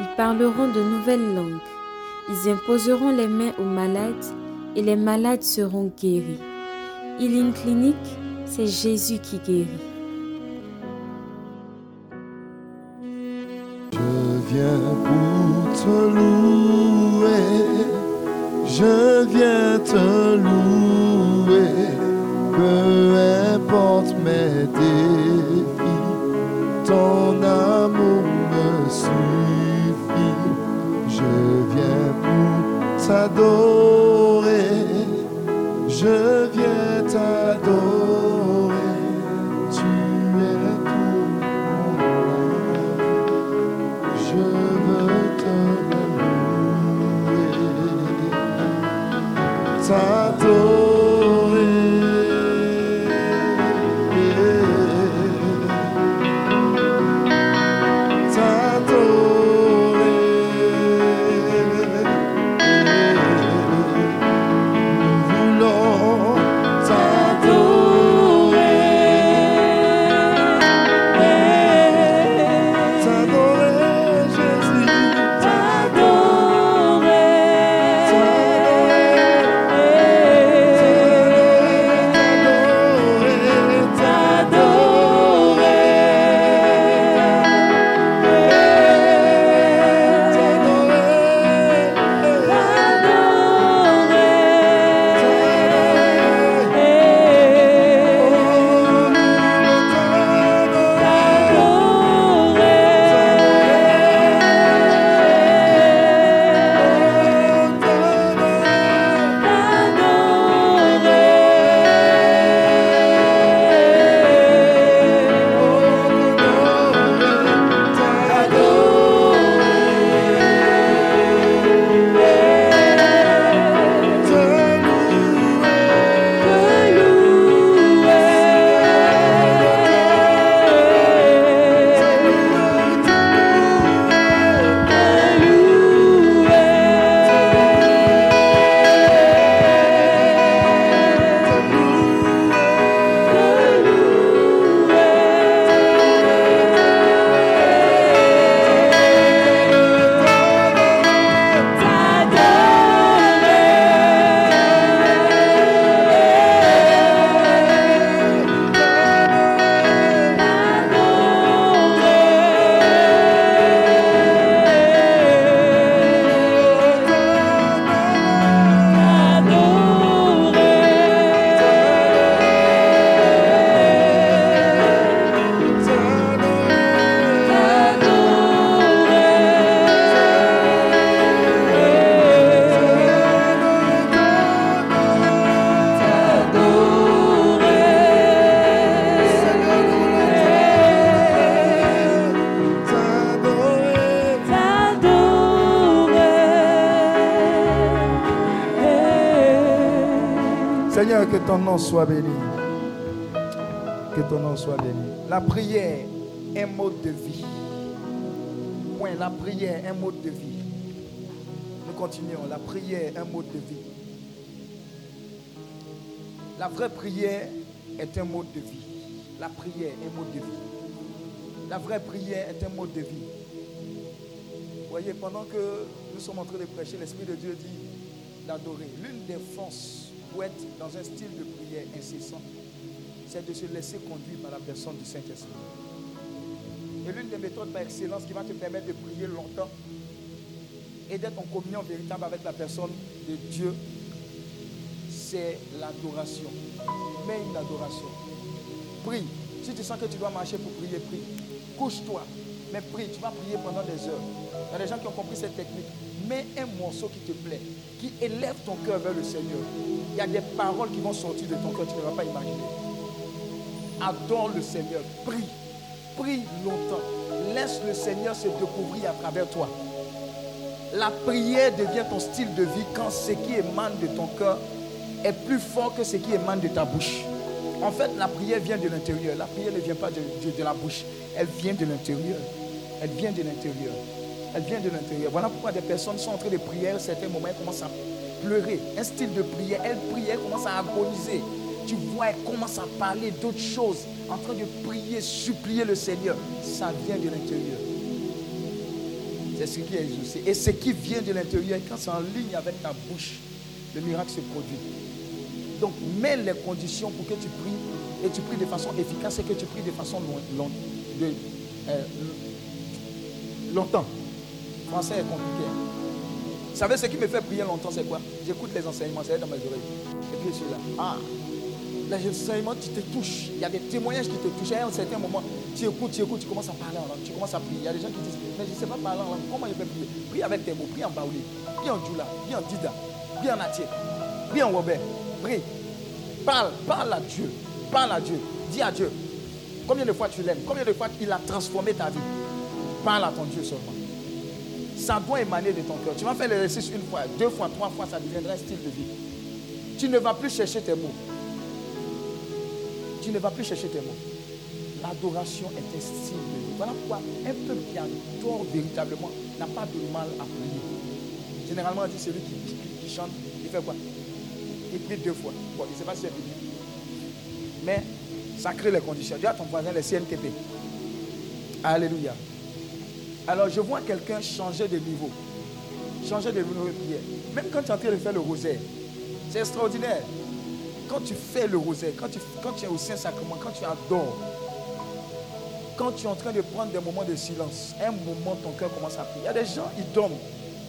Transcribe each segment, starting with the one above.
ils parleront de nouvelles langues, ils imposeront les mains aux malades et les malades seront guéris. Healing Clinic, c'est Jésus qui guérit. Je viens pour te louer, je viens te louer, peu importe mes défis, t'adorer, je nom soit béni. Que ton nom soit béni. La prière est un mode de vie. Point. La prière est un mode de vie. Nous continuons. La prière est un mode de vie. La vraie prière est un mode de vie. La prière est un mode de vie. La vraie prière est un mode de vie. Vous voyez, pendant que nous sommes en train de prêcher, l'Esprit de Dieu dit d'adorer. L'une des forces être dans un style de prière incessant, c'est de se laisser conduire par la personne du Saint-Esprit. Et l'une des méthodes par excellence qui va te permettre de prier longtemps et d'être en communion véritable avec la personne de Dieu, c'est l'adoration. Mets une adoration. Prie. Si tu sens que tu dois marcher pour prier, prie. Couche-toi. Mais prie, tu vas prier pendant des heures. Il y a des gens qui ont compris cette technique. Mets un morceau qui te plaît, qui élève ton cœur vers le Seigneur. Il y a des paroles qui vont sortir de ton cœur, tu ne vas pas imaginer. Adore le Seigneur, prie. prie longtemps, laisse le Seigneur se découvrir à travers toi. La prière devient ton style de vie quand ce qui émane de ton cœur est plus fort que ce qui émane de ta bouche. En fait, la prière vient de l'intérieur. La prière ne vient pas de, de- de la bouche. Elle vient de l'intérieur. Elle vient de l'intérieur. Elle vient de l'intérieur. Voilà pourquoi des personnes sont en train de prier à un certain moment, elles commencent à pleurer. Un style de prière. Elle prie, elle commence à agoniser. Tu vois, elle commence à parler d'autres choses. En train de prier, supplier le Seigneur. Ça vient de l'intérieur. C'est ce qui est exaucé. Et ce qui vient de l'intérieur, quand c'est en ligne avec ta bouche, le miracle se produit. Donc, mets les conditions pour que tu pries et tu pries de façon efficace et que tu pries de façon long- euh, longtemps. Français est compliqué. hein. Vous savez ce qui me fait prier longtemps, c'est quoi? J'écoute les enseignements, c'est dans mes oreilles. Et puis je suis là. Ah, les enseignements, tu te touches. Il y a des témoignages qui te touchent. À un certain moment, tu écoutes, tu écoutes, tu commences à parler en langue, tu commences à prier. Il y a des gens qui disent, mais je ne sais pas parler en langue. Comment je peux prier? Prie avec tes mots, prie en baoulé, prie en djoula, prie en dida, prie en atier, prie en robert. Prie. Parle, parle à Dieu. Parle à Dieu. Dis à Dieu. Combien de fois tu l'aimes? Combien de fois il a transformé ta vie? Parle à ton Dieu seulement. Ça doit émaner de ton cœur. Tu vas faire l'exercice une fois, deux fois, trois fois, ça deviendra un style de vie. Tu ne vas plus chercher tes mots. Tu ne vas plus chercher tes mots. L'adoration est un style de vie. Voilà pourquoi un peuple qui adore véritablement n'a pas de mal à prier. Généralement, on dit celui qui, chante, il fait quoi? Il prie deux fois. Bon, il ne sait pas si c'est. Mais ça crée les conditions. Dis à ton voisin les CNTP. Alléluia. Alors je vois quelqu'un changer de niveau. Changer de niveau de prière. Même quand tu es en train de faire le rosaire, c'est extraordinaire. Quand tu fais le rosaire, quand tu, quand tu es au Saint-Sacrement, quand tu adores, quand tu es en train de prendre des moments de silence, un moment ton cœur commence à prier. Il y a des gens, ils dorment.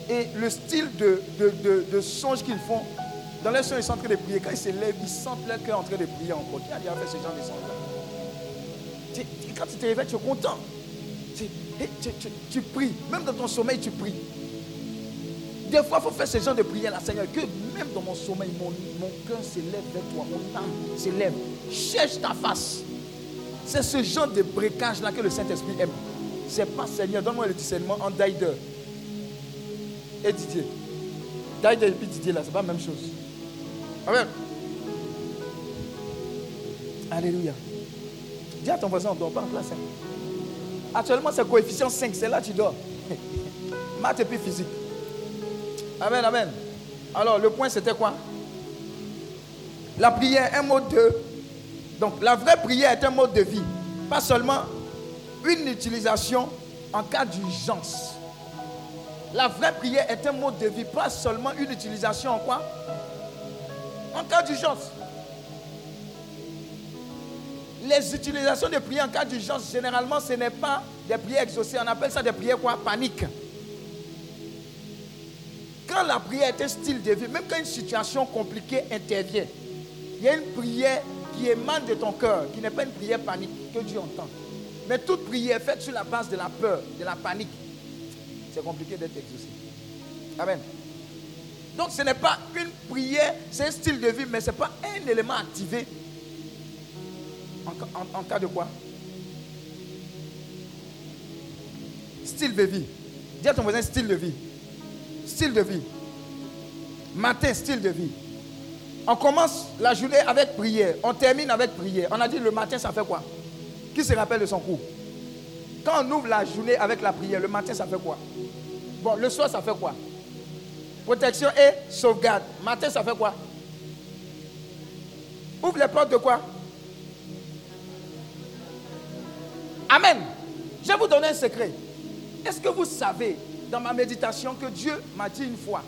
Et le style de, de, de, songe qu'ils font, dans leur songe, ils sont en train de prier. Quand ils se lèvent, ils sentent leur cœur en train de prier encore. Qui a déjà fait ce genre de songe-là? Quand tu te réveilles, tu es content. Tu, tu- tu- tu pries. Même dans ton sommeil, tu pries. Des fois, il faut faire ce genre de prière-là, Seigneur, que même dans mon sommeil, mon, mon cœur s'élève vers toi, mon âme s'élève. Cherche ta face. C'est ce genre de breakage-là que le Saint-Esprit aime. C'est pas Seigneur, donne-moi le discernement en Daider et Didier. Daider et puis Didier, là, c'est pas la même chose. Amen. Alléluia. Dis à ton voisin, on ne dort pas en hein. Actuellement, c'est coefficient 5, c'est là que tu dors. Maths et puis physique. Amen, amen. Alors, le point, c'était quoi? La prière, un mode de... Donc, la vraie prière est un mode de vie. Pas seulement une utilisation en cas d'urgence. La vraie prière est un mode de vie, pas seulement une utilisation en quoi? En cas d'urgence. Les utilisations de prières en cas d'urgence, généralement, ce n'est pas des prières exaucées. On appelle ça des prières quoi? Panique. Quand la prière est un style de vie, même quand une situation compliquée intervient, il y a une prière qui émane de ton cœur, qui n'est pas une prière panique que Dieu entend. Mais toute prière faite sur la base de la peur, de la panique, c'est compliqué d'être exaucé. Amen. Donc ce n'est pas une prière, c'est un style de vie, mais ce n'est pas un élément activé en, ca- en- en cas de quoi? Style de vie. Dis à ton voisin style de vie. Style de vie. Matin, style de vie. On commence la journée avec prière. On termine avec prière. On a dit le matin, ça fait quoi? Qui se rappelle de son cours? Quand on ouvre la journée avec la prière, le matin, ça fait quoi? Bon, le soir, ça fait quoi? Protection et sauvegarde. Matin, ça fait quoi? Ouvre les portes de quoi? Amen. Je vais vous donner un secret. Est-ce que vous savez, dans ma méditation, que Dieu m'a dit une fois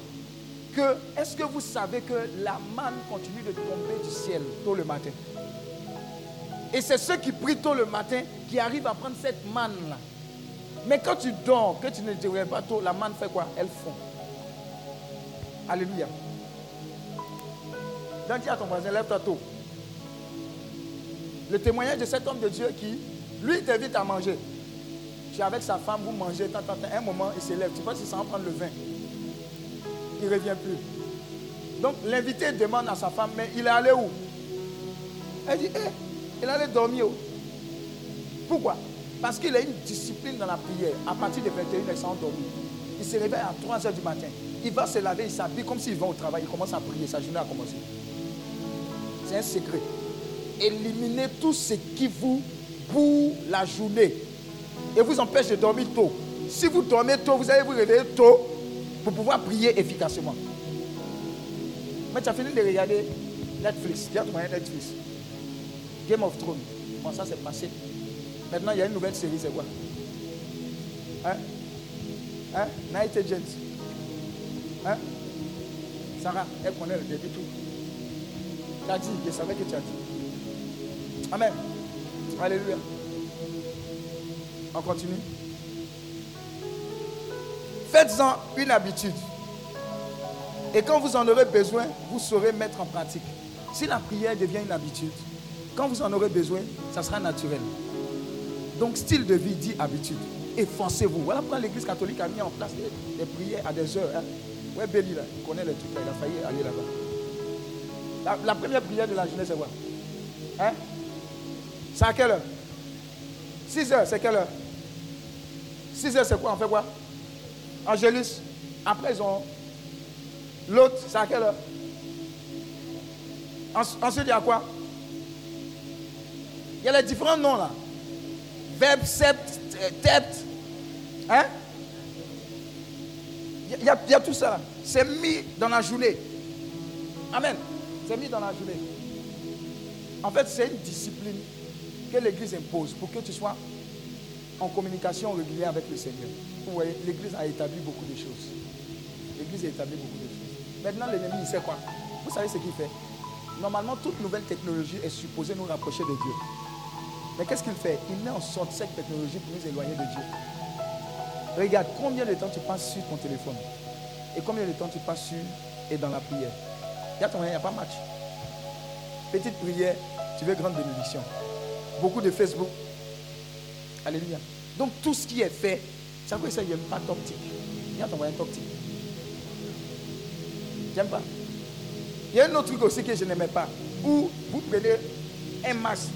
que, est-ce que vous savez que la manne continue de tomber du ciel tôt le matin? Et c'est ceux qui prient tôt le matin qui arrivent à prendre cette manne-là. Mais quand tu dors, que tu ne réveilles pas tôt, la manne fait quoi? Elle fond. Alléluia. Donc dis à ton voisin, lève-toi tôt. Le témoignage de cet homme de Dieu qui, lui, t'invite à manger. Tu es avec sa femme, vous mangez, tant, tant, tant. un moment, il se lève. Tu penses qu'il s'en prendre le vin. Il ne revient plus. Donc l'invité demande à sa femme, mais il est allé où? Elle dit, eh, il est allé dormir. où? Pourquoi? Parce qu'il a une discipline dans la prière. À partir de 21h, il s'endormi. Il se réveille à 3h du matin. Il va se laver, il s'habille comme s'il va au travail. Il commence à prier. Sa journée a commencé. C'est un secret. Éliminez tout ce qui vous pour la journée et vous empêche de dormir tôt. Si vous dormez tôt, vous allez vous réveiller tôt pour pouvoir prier efficacement. Mais tu as fini de regarder Netflix. Tu as trouvé Netflix. Game of Thrones. Bon, ça c'est passé. Maintenant, il y a une nouvelle série, c'est quoi? Hein? Hein? Night Agent. Hein? Sarah, elle connaît le début tout. Tu as dit, je savais que tu as dit. Amen. Alléluia. On continue. Faites-en une habitude. Et quand vous en aurez besoin, vous saurez mettre en pratique. Si la prière devient une habitude, quand vous en aurez besoin, ça sera naturel. Donc, style de vie dit habitude. Efforcez-vous. Voilà pourquoi l'Église catholique a mis en place des, prières à des heures. Hein. Ouais, Béli, là, il connaît le truc, là, il a failli aller là-bas. La, première prière de la journée, c'est quoi? Hein? C'est à quelle heure? 6 heures, c'est quelle heure? 6 heures, c'est quoi? On fait quoi? Angélus. Après, ils ont. L'autre, c'est à quelle heure? Ensuite, il y a quoi? Il y a les différents noms là. Verbe, sept, tête. Hein? Il y, a, y a tout ça là. C'est mis dans la journée. Amen. C'est mis dans la journée. En fait, c'est une discipline que l'Église impose pour que tu sois en communication régulière avec le Seigneur. Vous voyez, l'Église a établi beaucoup de choses. L'Église a établi beaucoup de choses. Maintenant, l'ennemi, il sait quoi? Vous savez ce qu'il fait? Normalement, toute nouvelle technologie est supposée nous rapprocher de Dieu. Mais qu'est-ce qu'il fait? Il met en sorte cette technologie pour nous éloigner de Dieu. Regarde combien de temps tu passes sur ton téléphone et combien de temps tu passes sur et dans la prière. Il n'y a, pas match. Petite prière, tu veux grande bénédiction. Beaucoup de Facebook. Alléluia. Donc tout ce qui est fait, ça veut dire qu'il n'y pas top. Il y a un top. J'aime pas. Il y a un autre truc aussi que je n'aimais pas. Où vous prenez un masque,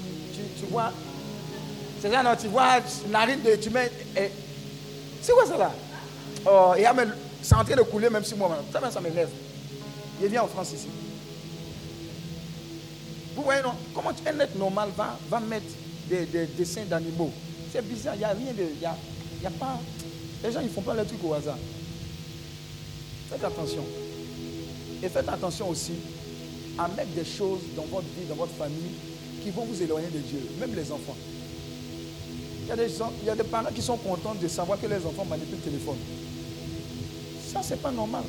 tu, vois, c'est là, non, tu vois, narine de, tu mets. c'est quoi ça là? Oh, et c'est en train de couler même si moi, ça, ça m'énerve. Il vient en France ici. Vous voyez, non Comment un être normal va, va mettre des, dessins d'animaux? C'est bizarre, il n'y a rien de. Il y a, y a pas, les gens, ils ne font pas le truc au hasard. Faites attention. Et faites attention aussi à mettre des choses dans votre vie, dans votre famille, qui vont vous éloigner de Dieu, même les enfants. Il y a des, gens, il y a des parents qui sont contents de savoir que les enfants manipulent le téléphone. Ça, c'est pas normal.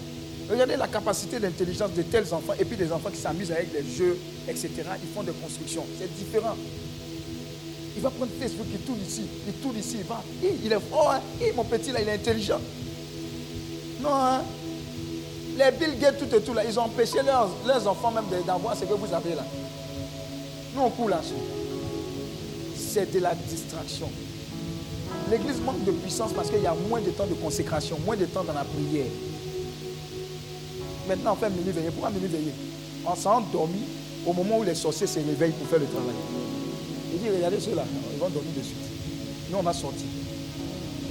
Regardez la capacité d'intelligence de tels enfants et puis des enfants qui s'amusent avec des jeux, etc. Ils font des constructions. C'est différent. Il va prendre Facebook, il tourne ici, il tourne ici, il va. Il est fort, hein. mon petit là, il est intelligent. Non, hein? Les Bill Gates, tout et tout là, ils ont empêché leurs, enfants même d'avoir ce que vous avez là. Nous, on court là-dessus. C'est de la distraction. L'église manque de puissance parce qu'il y a moins de temps de consécration, moins de temps dans la prière. Maintenant, on fait minuit veillé. Pourquoi minuit veillé? On s'est endormi au moment où les sorciers se réveillent pour faire le travail. Il dit, regardez ceux-là, ils vont dormir de suite. Nous, on va sortir.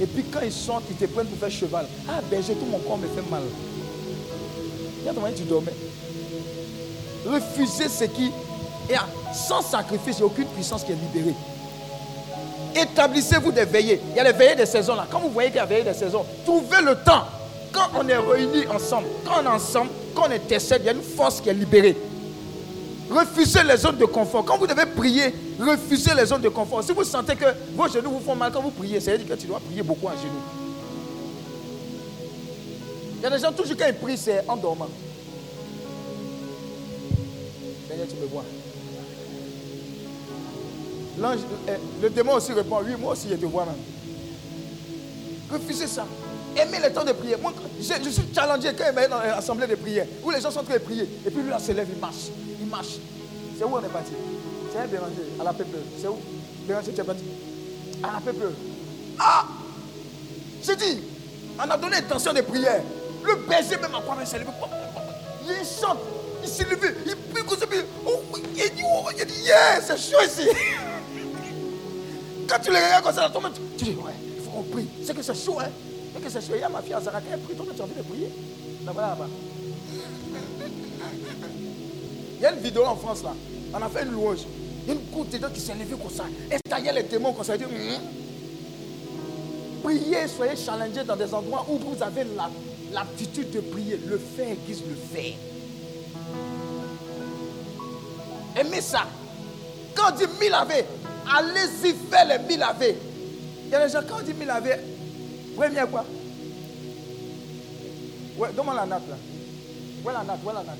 Et puis quand ils sortent, ils te prennent pour faire cheval. Ah, berger, tout mon corps me fait mal. Regarde comment tu dormais. Refusez ce qui est sans sacrifice, il n'y a aucune puissance qui est libérée. Établissez-vous des veillées. Il y a les veillées des saisons là. Quand vous voyez qu'il y a veillées des saisons, trouvez le temps quand on est réunis ensemble, quand on est ensemble, quand on intercède, il y a une force qui est libérée. Refusez les zones de confort. Quand vous devez prier, refusez les zones de confort. Si vous sentez que vos genoux vous font mal quand vous priez, c'est-à-dire que tu dois prier beaucoup en genoux. Il y a des gens, toujours quand ils prient, c'est en dormant. Seigneur, tu me vois. L'ange, euh, le démon aussi répond, oui, moi aussi je te vois même. Refusez ça. Aimez le temps de prière. Moi, je, suis challengé quand il m'a dans l'assemblée de prière, où les gens sont en train de prier. Et puis lui, là, se lève, il marche. Il marche. C'est où on est parti? C'est Béranger, à la Peuple. C'est où? Béranger, tu es parti À la Peuple. Ah J'ai dit, on a donné intention de prière. Le berger même à quoi il s'est levé. Il chante, il s'est levé, il prie. Oh, il dit, oh, il dit, yeah, c'est chaud ici. Quand tu les regardes comme ça, tu dis, ouais, il faut qu'on prie. C'est que c'est chaud, hein. C'est que c'est a ma fille Azara, quand elle prie, toi tu as envie de prier. Là, voilà, là-bas. Il y a une vidéo en France là. On a fait une louange. Une goutte dedans qui s'est levée comme ça. Elle taillait les démons comme ça. Dit, Hum. Priez, soyez challengés dans des endroits où vous avez la- l'aptitude de prier. Le faire aiguise le faire. Aimez ça. Quand on dit mille laver, allez-y faire les mille laver. Il y a des gens, quand on dit mille laver, premier quoi Ouais, donne-moi la natte là. Est la natte est la natte.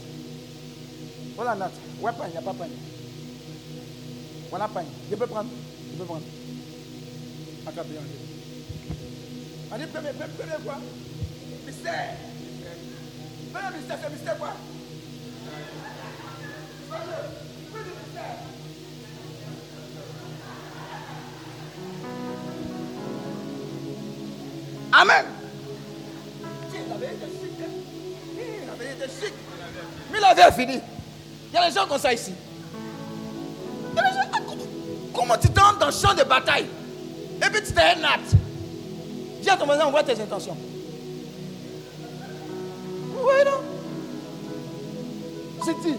Est la natte. Est pagne Il n'y a pas pagne. La pagne. Je peux prendre. Je peux prendre. Accapé, on dit premier, premier, quoi. Mystère. Premier mystère, c'est mystère quoi chic. Mais la veille est finie. Il y a des gens comme ça ici. Comment- Comment tu t'entres dans le champ de bataille Et puis tu t'es un acte? Dis à ton voisin, on voit tes intentions. Oui, non? C'est dit,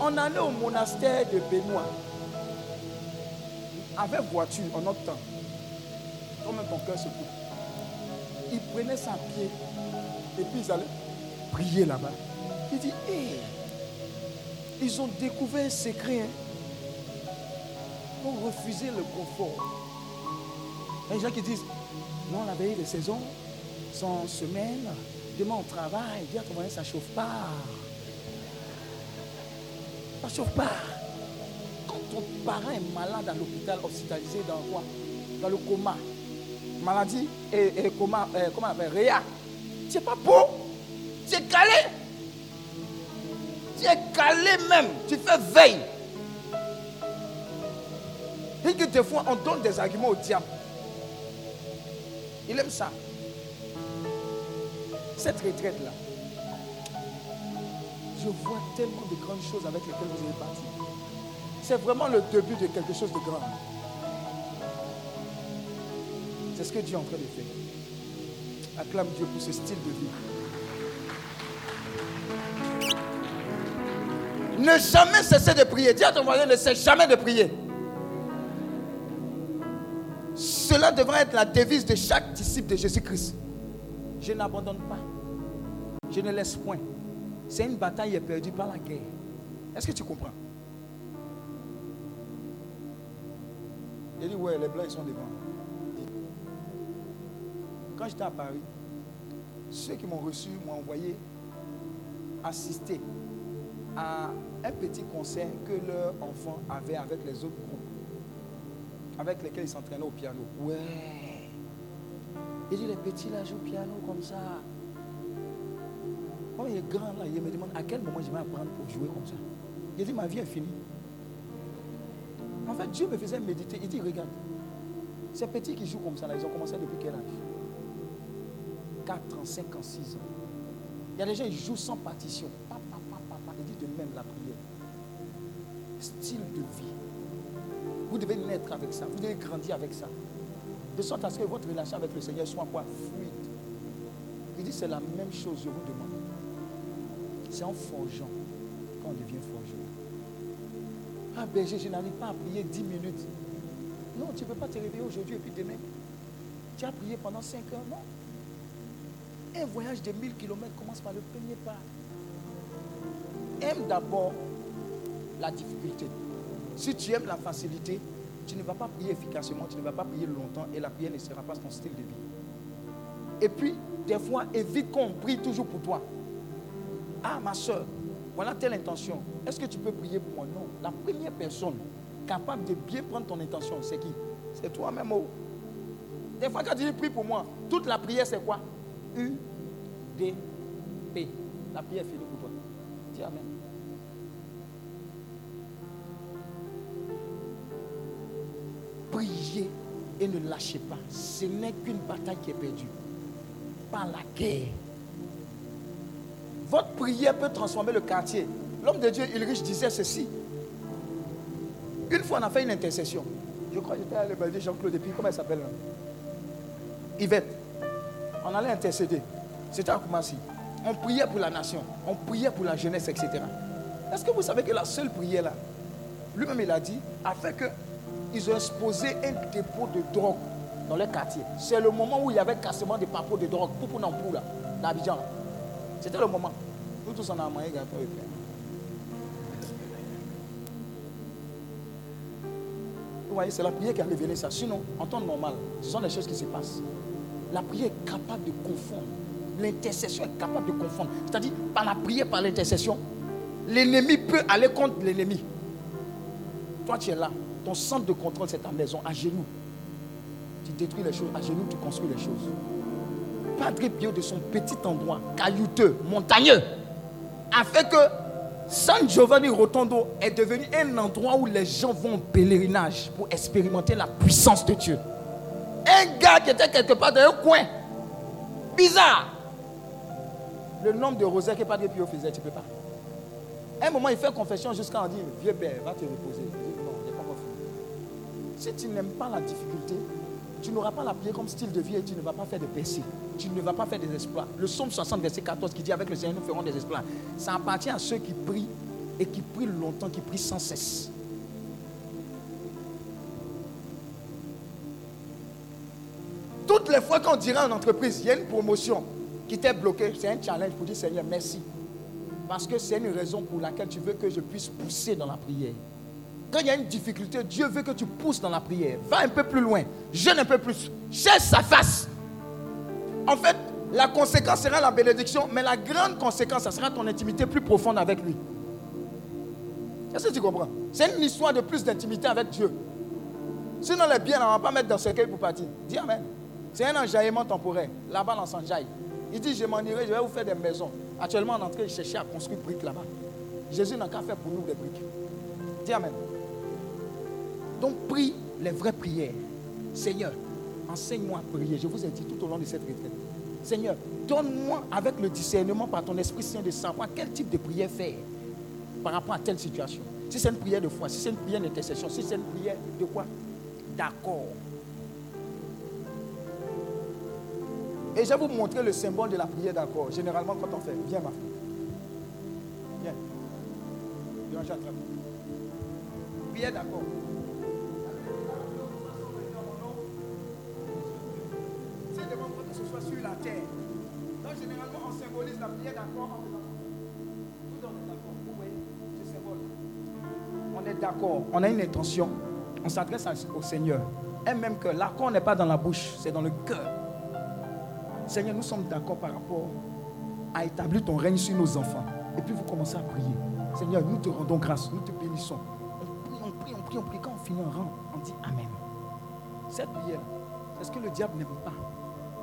on allait au monastère de Benoît. Avec voiture, en notre temps. Comme ton cœur se coupe. Ils prenaient ça à pied. Et puis ils allaient prier là-bas. Il dit, hé, ils ont découvert un secret. Hein, pour refuser le confort. Il y a des gens qui disent, non, la veille de saison, sans semaine, demain on travaille, ton moyen, ça ne chauffe pas. Ça ne chauffe pas. Quand ton parent est malade à l'hôpital, hospitalisé dans quoi? Dans le coma. Maladie et, coma, euh, comment Réa. Tu pas beau. Tu es calé. Tu es calé même. Tu fais veille. Et que des fois, on donne des arguments au diable. Il aime ça. Cette retraite-là, je vois tellement de grandes choses avec lesquelles vous allez partir. C'est vraiment le début de quelque chose de grand. C'est ce que Dieu est en train de faire. Acclame Dieu pour ce style de vie. Ne jamais cesser de prier. Dis à ton voisin, ne cesse jamais de prier. Cela devrait être la devise de chaque disciple de Jésus-Christ. Je n'abandonne pas. Je ne laisse point. C'est une bataille perdue par la guerre. Est-ce que tu comprends? Il dit, ouais, les blancs, ils sont devant. Quand j'étais à Paris, ceux qui m'ont reçu m'ont envoyé assister à un petit concert que leur enfant avait avec les autres groupes avec lesquels ils s'entraînaient au piano. Ouais. Il dit, les petits là jouent au piano comme ça. Quand il est grand là, il me demande à quel moment je vais apprendre pour jouer comme ça? Il dit, ma vie est finie. En fait, Dieu me faisait méditer. Il dit, regarde, ces petits qui jouent comme ça, là, ils ont commencé depuis quel âge? 4 ans, 5 ans, 6 ans. Il y a des gens, ils jouent sans partition. Papa, papa, papa. Il dit de même la prière. Style de vie. Vous devez naître avec ça. Vous devez grandir avec ça. De sorte à ce que votre relation avec le Seigneur soit quoi? Fluide. Il dit c'est la même chose, je vous demande. C'est en forgeant qu'on devient forgeron. Ah berger, je n'arrive pas à prier 10 minutes. Non, tu ne peux pas te réveiller aujourd'hui et puis demain. Tu as prié pendant 5 heures, non. Un voyage de 1000 km commence par le premier pas. Aime d'abord la difficulté. Si tu aimes la facilité, tu ne vas pas prier efficacement, tu ne vas pas prier longtemps et la prière ne sera pas ton style de vie. Et puis, des fois, évite qu'on prie toujours pour toi. Ah, ma soeur, voilà telle intention. Est-ce que tu peux prier pour moi? Non. La première personne capable de bien prendre ton intention, c'est qui? C'est toi-même. oh. Des fois, quand tu dis prie pour moi, toute la prière, c'est quoi? U, D, P. La prière est finie pour toi. Dis Amen. Priez et ne lâchez pas. Ce n'est qu'une bataille qui est perdue. Par la guerre. Votre prière peut transformer le quartier. L'homme de Dieu, Ulrich, disait ceci. Une fois, on a fait une intercession. Je crois que j'étais à l'évangile Jean-Claude et puis comment elle s'appelle Yvette. On allait intercéder. C'était à Koumassi. On priait pour la nation. On priait pour la jeunesse, etc. Est-ce que vous savez que la seule prière là, lui-même il a dit, a fait qu'ils ont exposé un dépôt de drogue dans les quartiers. C'est le moment où il y avait cassement des papeaux de drogue, pour pour là, d'Abidjan. C'était le moment. Nous tous on a moyen gâteau et pain. Vous voyez, c'est la prière qui a révélé ça. Sinon, en temps normal, ce sont des choses qui se passent. La prière est capable de confondre. L'intercession est capable de confondre. C'est-à-dire, par la prière, par l'intercession, l'ennemi peut aller contre l'ennemi. Toi, tu es là. Ton centre de contrôle, c'est ta maison, à genoux. Tu détruis les choses, à genoux, tu construis les choses. Padre Pio, de son petit endroit, caillouteux, montagneux, a fait que San Giovanni Rotondo est devenu un endroit où les gens vont en pèlerinage pour expérimenter la puissance de Dieu. Un gars qui était quelque part dans un coin, bizarre. Le nombre de rosaires que Padre Pio faisait, tu ne peux pas. Un moment, il fait confession jusqu'à en dire Vieux père, va te reposer. Il dit, Non, il n'est pas encore. Si tu n'aimes pas la difficulté, tu n'auras pas la prière comme style de vie et tu ne vas pas faire de percées. Tu ne vas pas faire des exploits. Le psaume 60, verset 14 qui dit Avec le Seigneur, nous ferons des exploits. Ça appartient à ceux qui prient et qui prient longtemps, qui prient sans cesse. Toutes les fois qu'on dirait en entreprise, il y a une promotion qui t'est bloquée, c'est un challenge pour dire Seigneur, merci. Parce que c'est une raison pour laquelle tu veux que je puisse pousser dans la prière. Quand il y a une difficulté, Dieu veut que tu pousses dans la prière. Va un peu plus loin, jeûne un peu plus, cherche sa face. En fait, la conséquence sera la bénédiction, mais la grande conséquence, ça sera ton intimité plus profonde avec lui. Est-ce que tu comprends? C'est une histoire de plus d'intimité avec Dieu. Sinon, les biens, on ne va pas mettre dans ce cercueil pour partir. Dis Amen. C'est un enjaillement temporaire. Là-bas, on s'enjaille. Il dit, je m'en irai, je vais vous faire des maisons. Actuellement, on est en train de chercher à construire briques là-bas. Jésus n'a qu'à faire pour nous des briques. Dis Amen. Donc, prie les vraies prières. Seigneur, enseigne-moi à prier. Je vous ai dit tout au long de cette retraite. Seigneur, donne-moi avec le discernement par ton Esprit Saint de savoir quel type de prière faire par rapport à telle situation. Si c'est une prière de foi, si c'est une prière d'intercession, si c'est une prière de quoi? D'accord. Et je vais vous montrer le symbole de la prière d'accord. Généralement, quand on fait, viens ma fille. Viens. Viens. Prière d'accord. C'est moi que ce soit sur la terre. Donc, généralement, on symbolise la prière d'accord en faisant. On d'accord. Vous voyez ce symbole On est d'accord. On a une intention. On s'adresse au Seigneur. Et même que l'accord n'est pas dans la bouche, c'est dans le cœur. Seigneur, nous sommes d'accord par rapport à établir ton règne sur nos enfants. Et puis vous commencez à prier. Seigneur, nous te rendons grâce, nous te bénissons. On prie, on prie, on prie, on prie. Quand on finit, on rend, on dit Amen. Cette prière, c'est ce que le diable n'aime pas.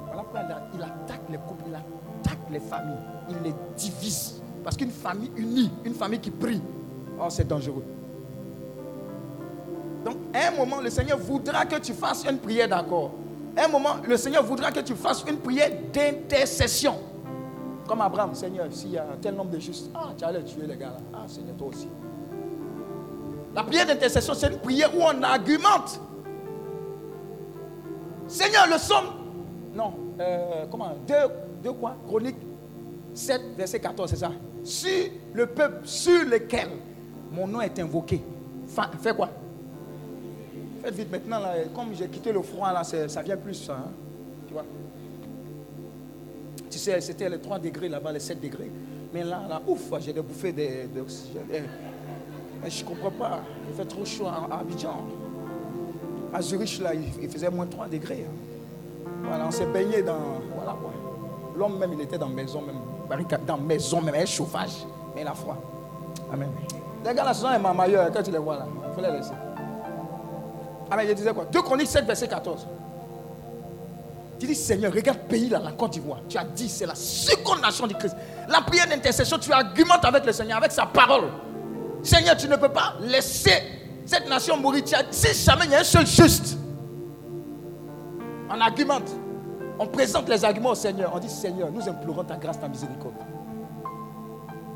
Voilà pourquoi il attaque les couples, il attaque les familles, il les divise. Parce qu'une famille unie, une famille qui prie, oh, c'est dangereux. Donc, à un moment, le Seigneur voudra que tu fasses une prière d'accord. Un moment, le Seigneur voudra que tu fasses une prière d'intercession. Comme Abraham, Seigneur, s'il y a tel nombre de justes, ah, tu allais tuer les gars là. Ah, Seigneur, toi aussi. La prière d'intercession, c'est une prière où on argumente. Seigneur, le somme. Non, euh, comment deux, quoi? Chronique 7, verset 14, c'est ça. Sur le peuple sur lequel mon nom est invoqué. Fa- Fais quoi? Vite maintenant, là, comme j'ai quitté le froid, là, ça vient plus, ça. hein. Tu vois? Tu sais, c'était les 3 degrés là-bas, les 7 degrés. Mais là, là, ouf, j'ai des bouffées de- d'oxygène. Eh, eh, je ne comprends pas. Il fait trop chaud à, Abidjan. À Zurich, là, il, faisait moins 3 degrés. hein. Voilà, on s'est baigné dans. Voilà quoi. L'homme même, il était dans maison même. Dans maison même, un chauffage. Mais il a froid. Amen. Les gars là, sont les mamailleurs, quand tu les vois là, il faut les laisser. Ah mais je disais quoi? 2 Chroniques 7, verset 14. Tu dis, Seigneur, regarde pays là, la Côte d'Ivoire. Tu as dit, c'est la seconde nation du Christ. La prière d'intercession, tu argumentes avec le Seigneur, avec sa parole. Seigneur, tu ne peux pas laisser cette nation mourir. Si jamais il y a un seul juste, on argumente. On présente les arguments au Seigneur. On dit, Seigneur, nous implorons ta grâce, ta miséricorde.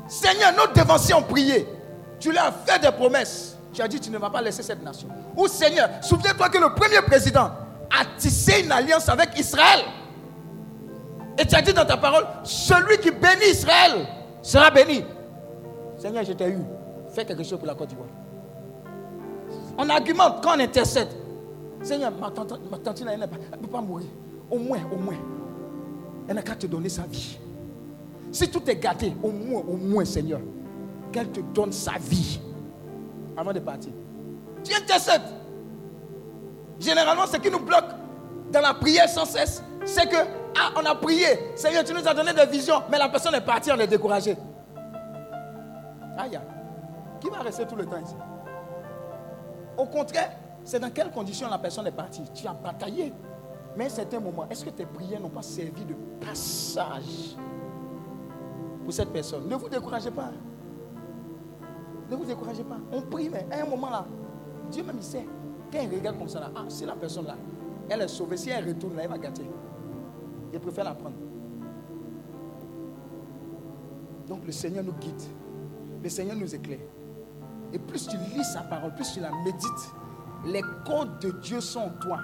Seigneur, nos devanciers ont prié. Tu leur as fait des promesses. Tu as dit, tu ne vas pas laisser cette nation. Ou Seigneur, souviens-toi que le premier président a tissé une alliance avec Israël. Et tu as dit dans ta parole, celui qui bénit Israël sera béni. Seigneur, je t'ai eu. Fais quelque chose pour la Côte d'Ivoire. On argumente quand on intercède. Seigneur, ma tante, ma tante elle ne peut pas mourir. Au moins, au moins, elle n'a qu'à te donner sa vie. Si tout est gâté, au moins, au moins, Seigneur, qu'elle te donne sa vie avant de partir. Tu intercèdes. Généralement, ce qui nous bloque dans la prière sans cesse, c'est que, ah, on a prié, Seigneur, tu nous as donné des visions, mais la personne est partie, on est découragé. Aïe. Qui va rester tout le temps ici? Au contraire, c'est dans quelles conditions la personne est partie? Tu as bataillé. Mais à un certain moment, est-ce que tes prières n'ont pas servi de passage pour cette personne? Ne vous découragez pas. Ne vous découragez pas. On prie, mais à un moment là, Dieu même sait. Quand il regarde comme ça là, ah, c'est la personne là, elle est sauvée. Si elle retourne là, elle va gâter. Il préfère la prendre. Donc le Seigneur nous guide. Le Seigneur nous éclaire. Et plus tu lis sa parole, plus tu la médites, les codes de Dieu sont en toi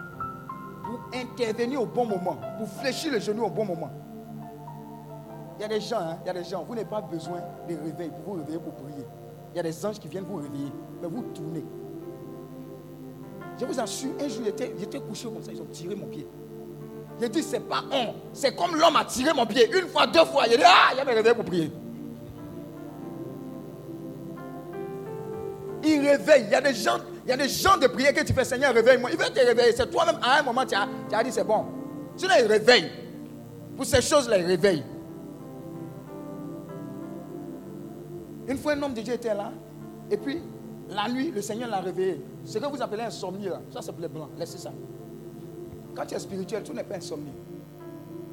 pour intervenir au bon moment, pour fléchir le genou au bon moment. Il y a des gens, hein, il y a des gens, vous n'avez pas besoin de réveil pour vous réveiller pour prier. Il y a des anges qui viennent vous réveiller, mais vous tournez. Je vous assure, un jour, j'étais, couché comme ça, ils ont tiré mon pied. J'ai dit, c'est pas on, c'est comme l'homme a tiré mon pied. Une fois, deux fois, a dit, ah, il a me réveillé pour prier. Il réveille. Il y a des gens, y a des gens de prière que tu fais, Seigneur, réveille-moi. Il veut te réveiller. C'est toi-même, à un moment, tu as dit, c'est bon. Sinon, il réveille. Pour ces choses-là, il réveille. Une fois, un homme de Dieu était là. Et puis, la nuit, le Seigneur l'a réveillé. Ce que vous appelez insomnie, là, ça s'appelait blanc. Laissez ça. Quand tu es spirituel, tu n'es pas insomnie.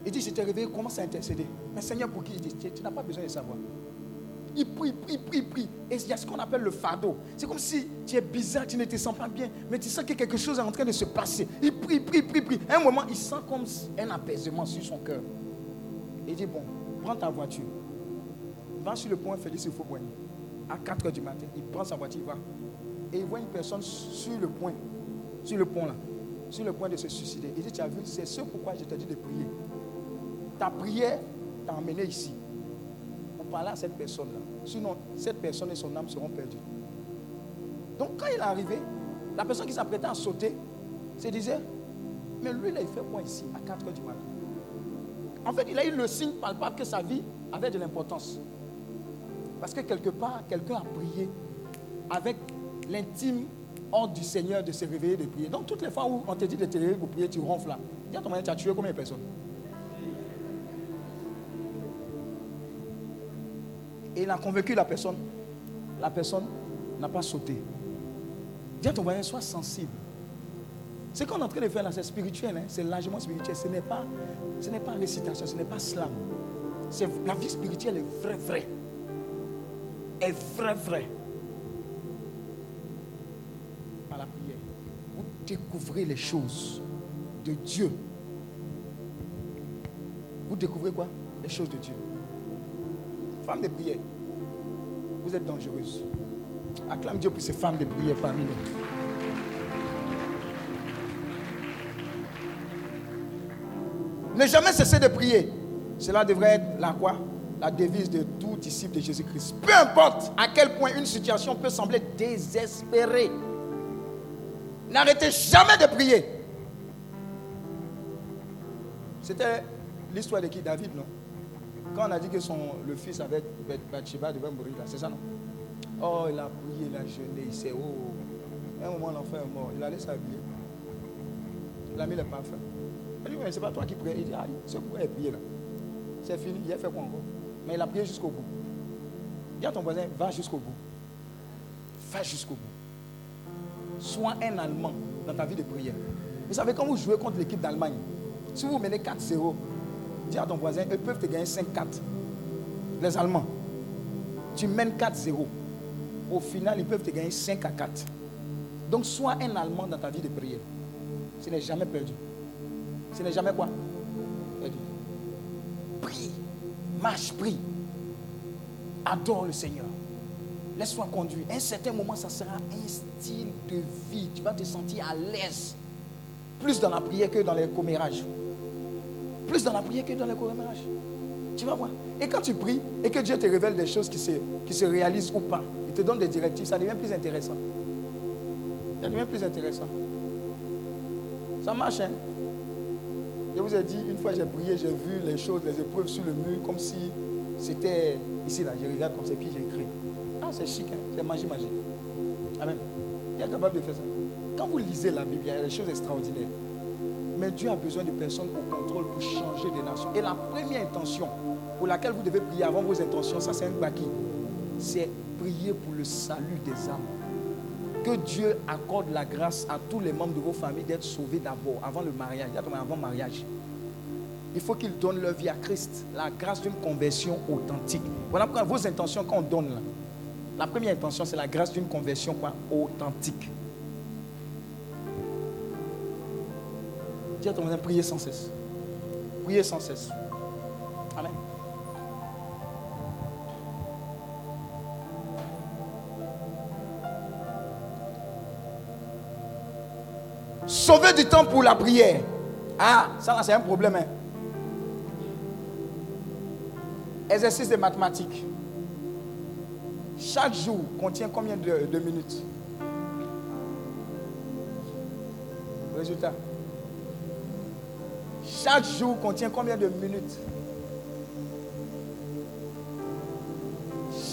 Il dit, je t'ai réveillé, commence à intercéder. Mais Seigneur, pour qui? Il dit, tu, tu n'as pas besoin de savoir. Il prie, prie, prie, prie. Et il y a ce qu'on appelle le fardeau. C'est comme si tu es bizarre, tu ne te sens pas bien, mais tu sens que quelque chose est en train de se passer. Il prie, prie, prie, prie. À un moment, il sent comme un apaisement sur son cœur. Il dit, bon, prends ta voiture. Va sur le pont Félix Fauboigny. À 4 h du matin, il prend sa voiture, il va. Et il voit une personne sur le point, sur le pont là, sur le point de se suicider. Il dit, tu as vu, c'est ce pourquoi je t'ai dit de prier. Ta prière t'a emmené ici. Pour parler à cette personne-là. Sinon, cette personne et son âme seront perdues. Donc quand il est arrivé, la personne qui s'apprêtait à sauter se disait, mais lui là, il fait quoi ici à 4 h du matin? En fait, il a eu le signe palpable que sa vie avait de l'importance. Parce que quelque part, quelqu'un a prié avec l'intime ordre du Seigneur de se réveiller de prier. Donc toutes les fois où on te dit de te réveiller pour prier, tu ronfles là. Dis à ton mari, tu as tué combien de personnes? Et il a convaincu la personne. La personne n'a pas sauté. Dis à ton voisin, sois sensible. Ce qu'on est en train de faire là, c'est spirituel, hein. c'est largement spirituel. Ce n'est pas, pas récitation, ce n'est pas slam. La vie spirituelle est vraie, vraie. Est vraie, vraie. Par la prière, vous découvrez les choses de Dieu. Vous découvrez quoi? Les choses de Dieu. Femme de prière, vous êtes dangereuse. Acclame Dieu pour ces femmes de prière parmi nous. Ne jamais cesser de prier. Cela devrait être la quoi? La devise de disciple de Jésus-Christ. Peu importe à quel point une situation peut sembler désespérée. N'arrêtez jamais de prier. C'était l'histoire de qui? David, non? Quand on a dit que son, le fils avec Bathsheba devait mourir, là, c'est ça, non? Oh, il a prié, il a jeûné, il s'est... Oh, à un moment, l'enfant est mort. Il allait s'habiller. Il a mis le parfum. Il dit, mais c'est pas toi qui prie. Il dit, ah, ce coup est prié là. C'est fini, il a fait quoi encore? Mais il a prié jusqu'au bout. Dis à ton voisin, va jusqu'au bout. Va jusqu'au bout. Sois un Allemand dans ta vie de prière. Vous savez, quand vous jouez contre l'équipe d'Allemagne, si vous menez 4-0, dis à ton voisin, ils peuvent te gagner 5-4. Les Allemands. Tu mènes 4-0. Au final, ils peuvent te gagner 5 à 4. Donc, sois un Allemand dans ta vie de prière. Ce n'est jamais perdu. Ce n'est jamais quoi? Marche, prie. Adore le Seigneur. Laisse-toi conduire. À un certain moment, ça sera un style de vie. Tu vas te sentir à l'aise. Plus dans la prière que dans les commérages. Plus dans la prière que dans les commérages. Tu vas voir. Et quand tu pries et que Dieu te révèle des choses qui se, qui se réalisent ou pas, il te donne des directives, ça devient plus intéressant. Ça devient plus intéressant. Ça marche, hein? Je vous ai dit, une fois j'ai prié, j'ai vu les choses, les épreuves sur le mur, comme si c'était ici, là. Je regarde comme ça, puis j'écris. Ah, c'est chic, hein? c'est magie, magie. Amen. Il est capable de faire ça. Quand vous lisez la Bible, il y a des choses extraordinaires. Mais Dieu a besoin de personnes au contrôle pour changer des nations. Et la première intention pour laquelle vous devez prier avant vos intentions, ça c'est un baki. C'est prier pour le salut des âmes. Que Dieu accorde la grâce à tous les membres de vos familles d'être sauvés d'abord, avant le mariage, avant le mariage. Il faut qu'ils donnent leur vie à Christ. La grâce d'une conversion authentique. Voilà pourquoi vos intentions qu'on donne là. La première intention, c'est la grâce d'une conversion quoi, authentique. Dis à ton voisin, priez sans cesse. Priez sans cesse. Sauver du temps pour la prière. Ah, ça c'est un problème. Hein. Exercice de mathématiques. Chaque jour contient combien de, minutes? Résultat. Chaque jour contient combien de minutes?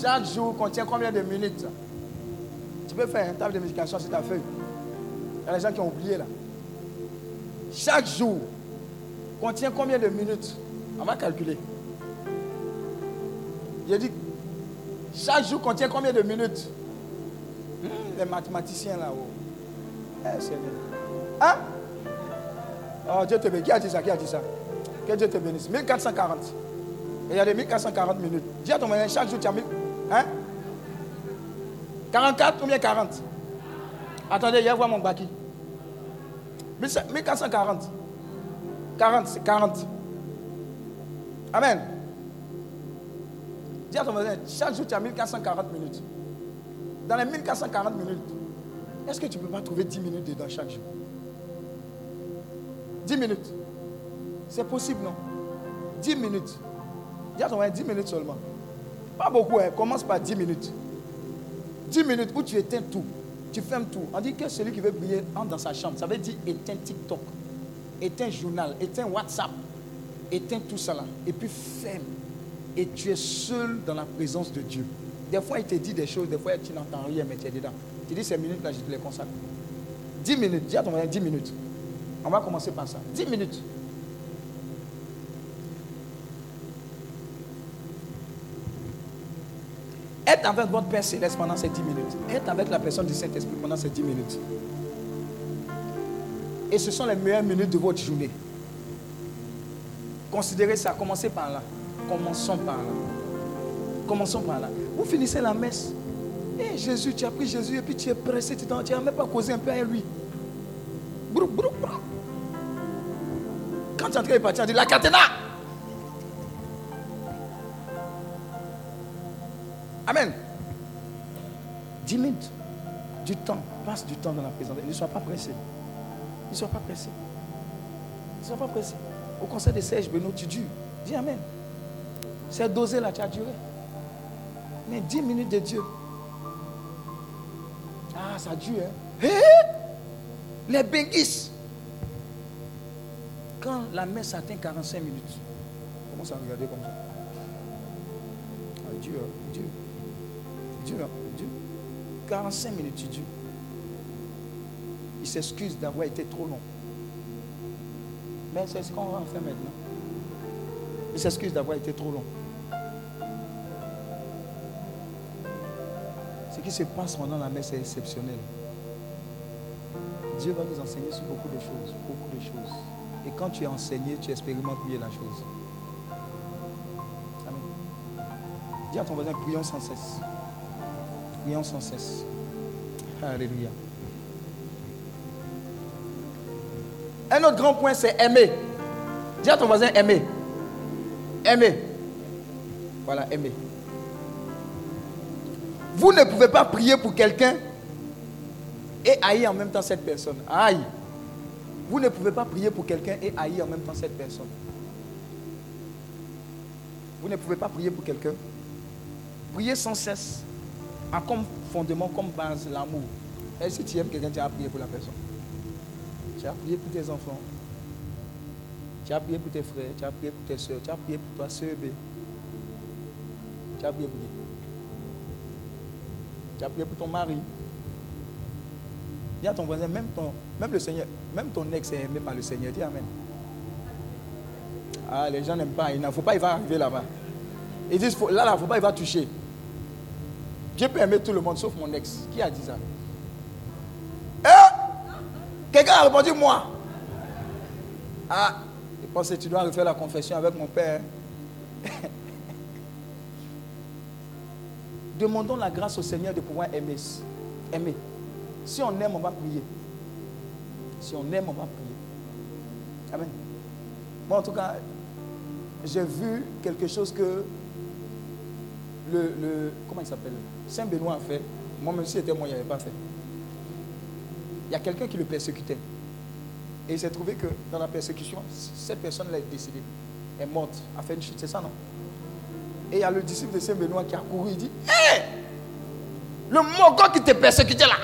Chaque jour contient combien de minutes? Tu peux faire un table de médication sur ta feuille. Il y a des gens qui ont oublié là. Chaque jour contient combien de minutes? On va calculer. J'ai dit, chaque jour contient combien de minutes? Hmm, Les mathématiciens là-haut. Eh, Seigneur. Hein? Oh, Dieu te bénisse. Qui a dit ça? Qui a dit ça? Que Dieu te bénisse. 1440. Et il y a des 1440 minutes. Dis à ton moyen, chaque jour tu as mis. Hein? 44 ou bien 40 Attendez, il y a voir mon baki. 1440. 40, c'est 40. Amen. Dis à ton voisin, chaque jour tu as 1440 minutes. Dans les 1440 minutes, est-ce que tu ne peux pas trouver 10 minutes dedans chaque jour? 10 minutes. C'est possible, non? 10 minutes. Dis à ton voisin, 10 minutes seulement. Pas beaucoup, hein. commence par 10 minutes. 10 minutes où tu éteins tout. Tu fermes tout. On dit que celui qui veut briller entre dans sa chambre. Ça veut dire éteins TikTok, éteins journal, éteins WhatsApp, éteins tout ça là. Et puis ferme. Et tu es seul dans la présence de Dieu. Des fois, il te dit des choses, des fois, tu n'entends rien, mais tu es dedans. Tu dis ces minutes-là, je te les consacre. 10 minutes. Dis à ton voisin 10 minutes. On va commencer par ça. 10 minutes. Être avec votre Père Céleste pendant ces 10 minutes. Être avec la personne du Saint-Esprit pendant ces 10 minutes. Et ce sont les meilleures minutes de votre journée. Considérez ça. Commencez par là. Commençons par là. Commençons par là. Vous finissez la messe. Et Jésus, tu as pris Jésus et puis tu es pressé. Tu n'as même pas causé un peu avec lui. Brou, brou, brou. Quand tu es en train de partir, on dit la catena. Amen. 10 minutes. Du temps. Passe du temps dans la présence. Ne sois pas pressé. Ne sois pas pressé. Ne sois pas pressé. Au conseil des Serge Benoît, tu dures. Dis Amen. C'est dosé là, tu as duré. Mais 10 minutes de Dieu. Ah, ça dure. Hein? Les béguisses. Quand la messe atteint 45 minutes, commence à regarder comme ça. Ah, Dieu, Dieu. Dieu, hein, Dieu. 45 minutes, Dieu. Il s'excuse d'avoir été trop long. Mais c'est ce qu'on va en faire maintenant. Il s'excuse d'avoir été trop long. Ce qui se passe pendant la messe est exceptionnel. Dieu va nous enseigner sur beaucoup de choses, beaucoup de choses. Et quand tu es enseigné, tu expérimentes mieux la chose. Amen. Dis à ton voisin, prions sans cesse. Prions sans cesse. Alléluia. Un autre grand point, c'est aimer. Dis à ton voisin, aimer. Aimer. Voilà, aimer. Vous ne pouvez pas prier pour quelqu'un et haïr en même temps cette personne. Aïe. Vous ne pouvez pas prier pour quelqu'un et haïr en même temps cette personne. Vous ne pouvez pas prier pour quelqu'un. Prier sans cesse a comme fondement, comme base l'amour. Et si tu aimes quelqu'un, tu as prié pour la personne? Tu as prié pour tes enfants. Tu as prié pour tes frères, tu as prié pour tes soeurs, tu as prié pour toi, soeur. Tu as prié pour lui. Tu as prié pour ton mari. Dis à ton voisin, même, ton, même le Seigneur, même ton ex est aimé par le Seigneur. Dis Amen. Ah, les gens n'aiment pas. Il ne faut pas, il va arriver là-bas. Ils disent, là, là, il ne faut pas, il va toucher. Dieu peut aimer tout le monde sauf mon ex. Qui a dit ça? Eh Quelqu'un a répondu moi. Ah, je pense que tu dois refaire la confession avec mon père. Demandons la grâce au Seigneur de pouvoir aimer. Aimer. Si on aime, on va prier. Si on aime, on va prier. Amen. Moi, en tout cas, j'ai vu quelque chose que le, le- comment il s'appelle? Saint Benoît a fait. Moi, même si c'était moi, il n'avait pas fait. Il y a quelqu'un qui le persécutait. Et il s'est trouvé que dans la persécution, cette personne-là est décédée, est morte, a fait une chute, c'est ça, non? Et il y a le disciple de Saint Benoît qui a couru, il dit Hé Le mogol qui te persécutait là,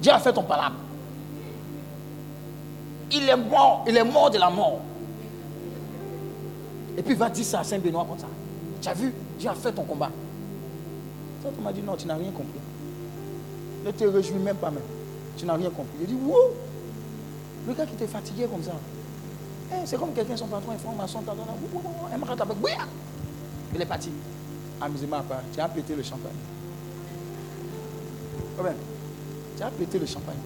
Dieu a fait ton palabre. Il est mort, il est mort de la mort. Et puis il va dire ça à Saint Benoît comme ça. Tu as vu, A fait ton combat. Tu m'as dit non, tu n'as rien compris. Ne te réjouis même pas même. Tu n'as rien compris. Il dit, wow, le gars qui était fatigué comme ça. Eh, c'est comme quelqu'un, son patron, bouya. Il est parti. Amusement à part, tu as pété le champagne. Tu as pété le champagne.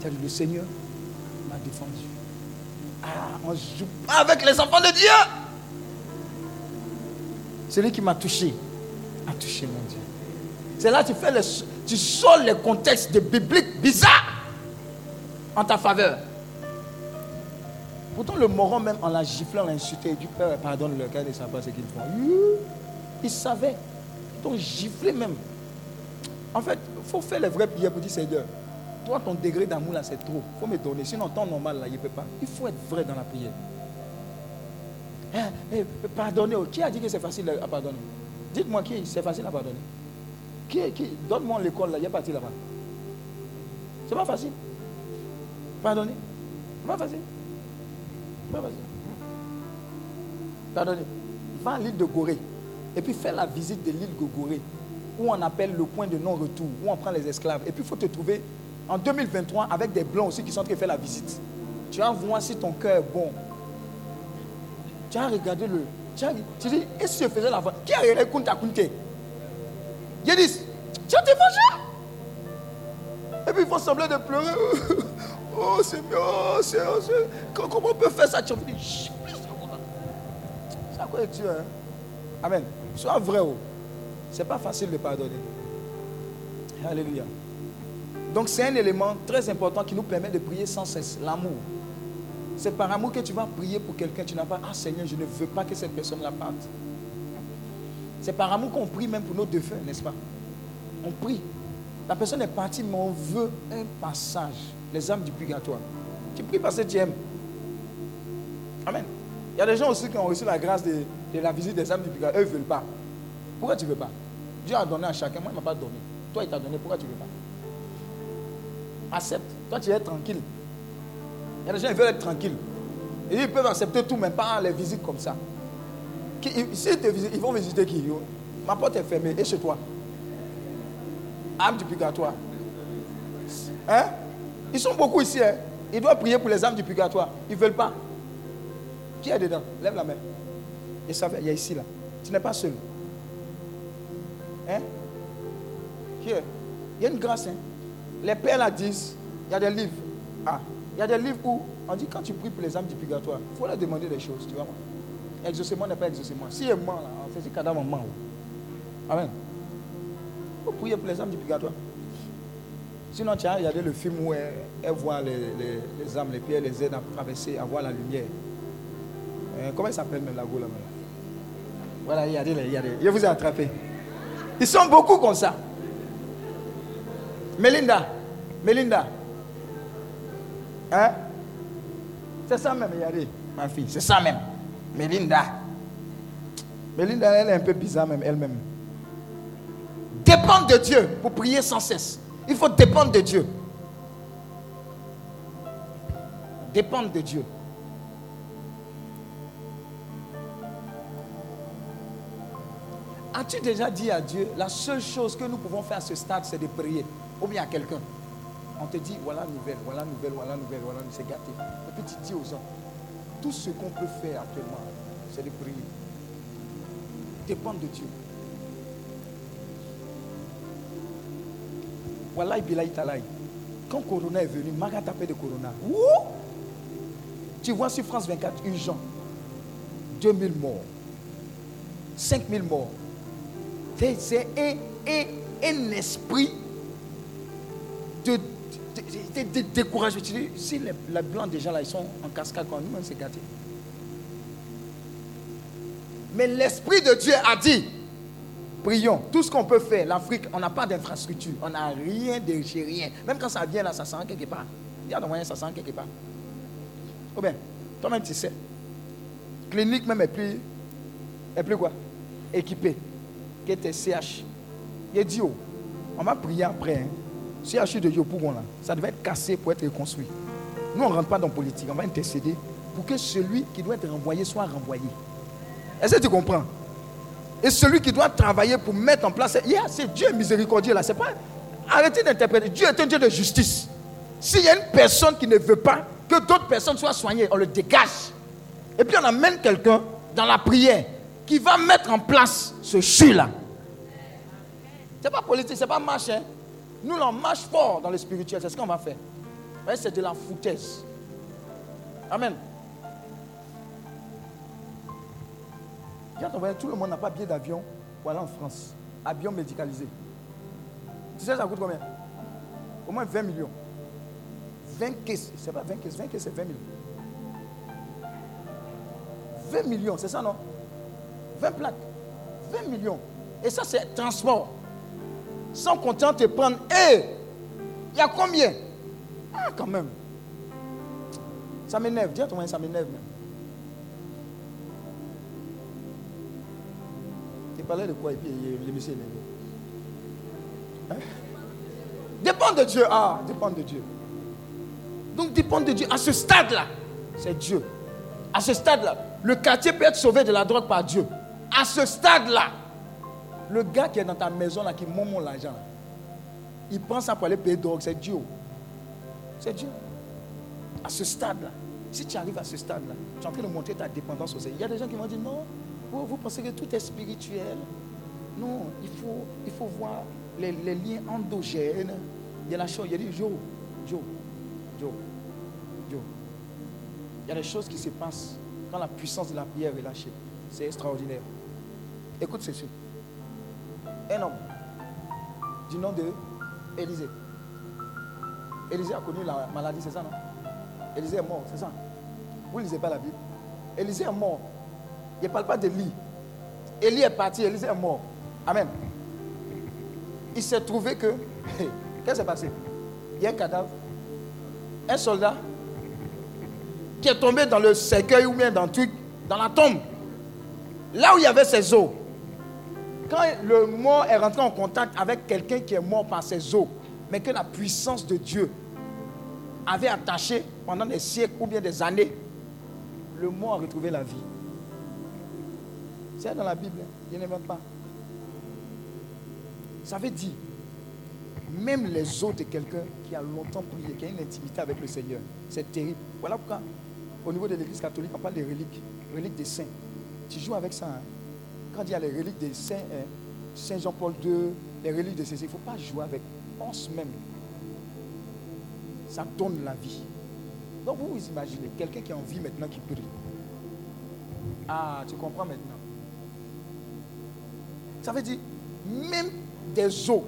Tu as dit, le Seigneur m'a défendu. Ah, on joue pas avec les enfants de Dieu. Celui qui m'a touché a touché mon Dieu. C'est là que tu fais les, tu sors les contextes de bibliques bizarres en ta faveur. Pourtant, le moron, même en la giflant, l'a insulté, il dit Père, pardonne-le, car ils ne savent pas ce qu'ils font. Youh, Ils savaient. Ils t'ont giflé même. En fait, il faut faire les vraies prières pour dire Seigneur, toi, ton degré d'amour là, c'est trop. Il faut me donner. Sinon, temps normal là, il ne peut pas. Il faut être vrai dans la prière. Eh, eh, pardonner. oh. Qui a dit que c'est facile à pardonner? Dites-moi qui c'est facile à pardonner? Qui, qui Donne-moi l'école là, il est parti là-bas. C'est pas facile. Pardonner. C'est pas facile. C'est pas facile. Pardonnez. Va à l'île de Gorée. Et puis fais la visite de l'île de Gorée. Où on appelle le point de non-retour. Où on prend les esclaves. Et puis il faut te trouver en 2023 avec des blancs aussi qui sont en train de faire la visite. Tu vas voir si ton cœur est bon. Tu as regardé le. Tu, as, dis, et si je faisais la vente Qui a regardé Kunta Kunte? Il dit, tu as vengé Et puis il faut sembler de pleurer. Oh Seigneur, oh, Seigneur. Co- comment on peut faire ça? Tu ça, voilà. C'est à quoi tu hein? Amen. Sois vrai. Oh. C'est pas facile de pardonner. Alléluia. Donc c'est un élément très important qui nous permet de prier sans cesse, l'amour. C'est par amour que tu vas prier pour quelqu'un. Tu n'as pas, ah Seigneur, je ne veux pas que cette personne la parte. C'est par amour qu'on prie même pour nos défunts, n'est-ce pas? On prie. La personne est partie, mais on veut un passage. Les âmes du purgatoire. Tu pries parce que tu aimes. Amen. Il y a des gens aussi qui ont reçu la grâce de, de la visite des âmes du purgatoire. Eux, ils ne veulent pas. Pourquoi tu ne veux pas? Dieu a donné à chacun. Moi, il ne m'a pas donné. Toi, il t'a donné. Pourquoi tu ne veux pas? Accepte. Toi, tu es tranquille. Il y a des gens qui veulent être tranquilles. Ils peuvent accepter tout, mais pas les visites comme ça. Qui- ils- te visitent, ils vont visiter qui? Ma porte est fermée. Et chez toi Âme du purgatoire. Hein? Ils sont beaucoup ici. Hein? Ils doivent prier pour les âmes du purgatoire. Ils ne veulent pas. Qui est dedans? Lève la main. Il y a ici là. Tu n'es pas seul. Hein? Qui est? Il y a une grâce. Hein? Les pères là disent, il y a des livres. Ah, il y a des livres où on dit quand tu pries pour les âmes du purgatoire, il faut leur demander des choses, tu vois. Exaucement n'est pas exaucement. Si il est mort là, on fait ce cadavre mort. Amen. Il faut prier pour les âmes du purgatoire. Sinon, tu as regardé le film où elle, elle voit les, les- les âmes, les pierres, les aide à traverser, à voir la lumière. Euh, comment elle s'appelle même la go là-bas Voilà, regardez, regardez. Je vous ai attrapé. Ils sont beaucoup comme ça. Melinda, Melinda. Hein? C'est ça même, regardez, ma fille. C'est ça même. Melinda. Melinda, elle est un peu bizarre même, elle-même. Dépendre de Dieu pour prier sans cesse. Il faut dépendre de Dieu. Dépendre de Dieu. As-tu déjà dit à Dieu, la seule chose que nous pouvons faire à ce stade, c'est de prier Ou bien à quelqu'un? On te dit, voilà nouvelle, voilà nouvelle, voilà nouvelle, voilà nouvelle, c'est gâté. Et puis tu dis aux gens, tout ce qu'on peut faire actuellement, c'est de prier. Dépendre de Dieu. Voilà. Quand Corona est venu, Maga tapé de Corona. Tu vois sur France 24, urgent. 2000 morts. 5000 morts. C'est un, un- un esprit de, Tu dis, si les, blancs déjà là, ils sont en cascade, quand nous-mêmes, c'est gâté. Mais l'Esprit de Dieu a dit, prions, tout ce qu'on peut faire, l'Afrique, on n'a pas d'infrastructure, on n'a rien de rien. Même quand ça vient là, ça sent quelque part. Il y a des moyens, ça sent quelque part. Ou bien, toi-même tu sais, clinique même est plus, est plus quoi? Équipée. Qui était CH. Il dit, oh, on va prier après. Hein. CH de Yopougon là, ça devait être cassé pour être reconstruit. Nous, on ne rentre pas dans la politique, on va intercéder pour que celui qui doit être renvoyé soit renvoyé. Est-ce que tu comprends? Et celui qui doit travailler pour mettre en place, yeah, c'est Dieu miséricordieux là, c'est pas. Arrêtez d'interpréter. Dieu est un Dieu de justice. S'il y a une personne qui ne veut pas que d'autres personnes soient soignées, on le dégage. Et puis on amène quelqu'un dans la prière qui va mettre en place ce chu là. C'est pas politique, c'est pas marche. hein. Nous, on marche fort dans le spirituel, c'est ce qu'on va faire. C'est de la foutaise. Amen. Tout le monde n'a pas billet d'avion pour aller en France. Avion médicalisé. Tu sais, ça coûte combien? Au moins 20 millions. 20 caisses. C'est pas 20 caisses, 20 caisses, c'est 20 millions. 20 millions, c'est ça, non? 20 plaques. 20 millions. Et ça, c'est transport. Sans compter te prendre. Hé Il y a combien? Ah, quand même. Ça m'énerve. Dis à ton ça m'énerve même. Tu parlais de quoi? Et puis le monsieur énervé. Dépend de Dieu. Ah, dépend de Dieu. Donc dépend de Dieu. À ce stade-là, c'est Dieu. À ce stade-là, le quartier peut être sauvé de la drogue par Dieu. À ce stade-là, le gars qui est dans ta maison, là, qui monte l'argent, il prend ça pour aller payer drogue, c'est Dieu. C'est Dieu. À ce stade-là, si tu arrives à ce stade-là, tu es en train de montrer ta dépendance au Seigneur. Il y a des gens qui vont dire non, vous, pensez que tout est spirituel. Non, il faut, il faut voir les, les liens endogènes. Il y a la chose, il y a dit Joe, Joe, Joe, Joe. Il y a des choses qui se passent quand la puissance de la prière est lâchée. C'est extraordinaire. Écoute ceci. Un homme du nom de Élisée. Élisée a connu la maladie, c'est ça, non? Élisée est mort, c'est ça? Vous ne lisez pas la Bible Élisée est mort. Il ne parle pas d'Élie. Élie est parti, Élisée est mort. Amen. Il s'est trouvé que. Qu'est-ce qui s'est passé? Il y a un cadavre. Un soldat qui est tombé dans le cercueil ou bien dans le truc, dans la tombe. Là où il y avait ses os. Quand le mort est rentré en contact avec quelqu'un qui est mort par ses os, mais que la puissance de Dieu avait attaché pendant des siècles ou bien des années, le mort a retrouvé la vie. C'est dans la Bible, hein. a même pas. Ça veut dire, même les os de quelqu'un qui a longtemps prié, qui a une intimité avec le Seigneur, c'est terrible. Voilà pourquoi, au niveau de l'Église catholique, on parle des reliques, reliques des saints. Tu joues avec ça. hein. Quand il y a les reliques des saints, hein, Saint Jean-Paul II, les reliques de Cécile, il ne faut pas jouer avec. Pense même. Ça donne la vie. Donc vous vous imaginez, quelqu'un qui a envie maintenant qui prie. Ah, tu comprends maintenant. Ça veut dire, même des eaux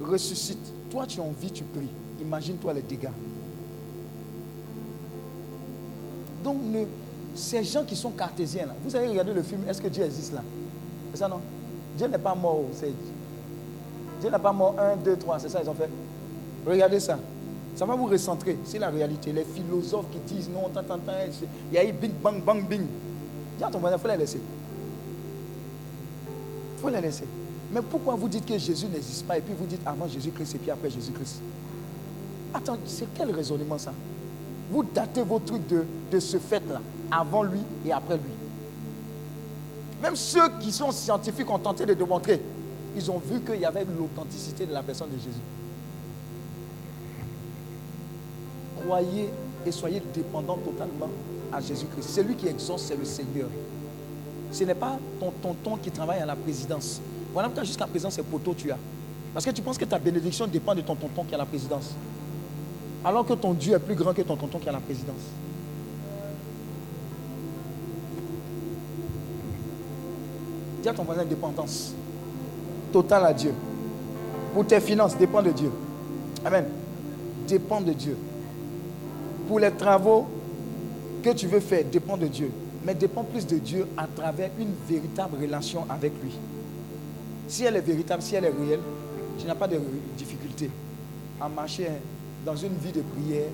ressuscitent. Toi, tu as envie, tu pries. Imagine-toi les dégâts. Donc, ces gens qui sont cartésiens, là, vous avez regardé le film Est-ce que Dieu existe là? Ça, non? Dieu n'est pas mort. Dieu n'a pas mort 1, 2, 3, c'est ça ils ont fait. Regardez ça. Ça va vous recentrer. C'est la réalité. Les philosophes qui disent non, tant, tant, tant, il y a eu bing, bang, bang, bing. Dis à ton il faut les laisser. Il faut les laisser. Mais pourquoi vous dites que Jésus n'existe pas et puis vous dites avant Jésus-Christ et puis après Jésus-Christ? Attends, c'est quel raisonnement ça? Vous datez vos trucs de, de ce fait-là, avant lui et après lui. Même ceux qui sont scientifiques ont tenté de démontrer. Ils ont vu qu'il y avait l'authenticité de la personne de Jésus. Croyez et soyez dépendants totalement à Jésus-Christ. Celui qui exauce, c'est le Seigneur. Ce n'est pas ton tonton qui travaille à la présidence. Voilà pourquoi jusqu'à présent, c'est poteau tu as. Parce que tu penses que ta bénédiction dépend de ton tonton qui a la présidence. Alors que ton Dieu est plus grand que ton tonton qui a la présidence. Dis à ton voisin dépendance. Totale à Dieu. Pour tes finances, dépend de Dieu. Amen. Dépend de Dieu. Pour les travaux que tu veux faire, dépend de Dieu. Mais dépend plus de Dieu à travers une véritable relation avec lui. Si elle est véritable, si elle est réelle, tu n'as pas de difficulté à marcher dans une vie de prière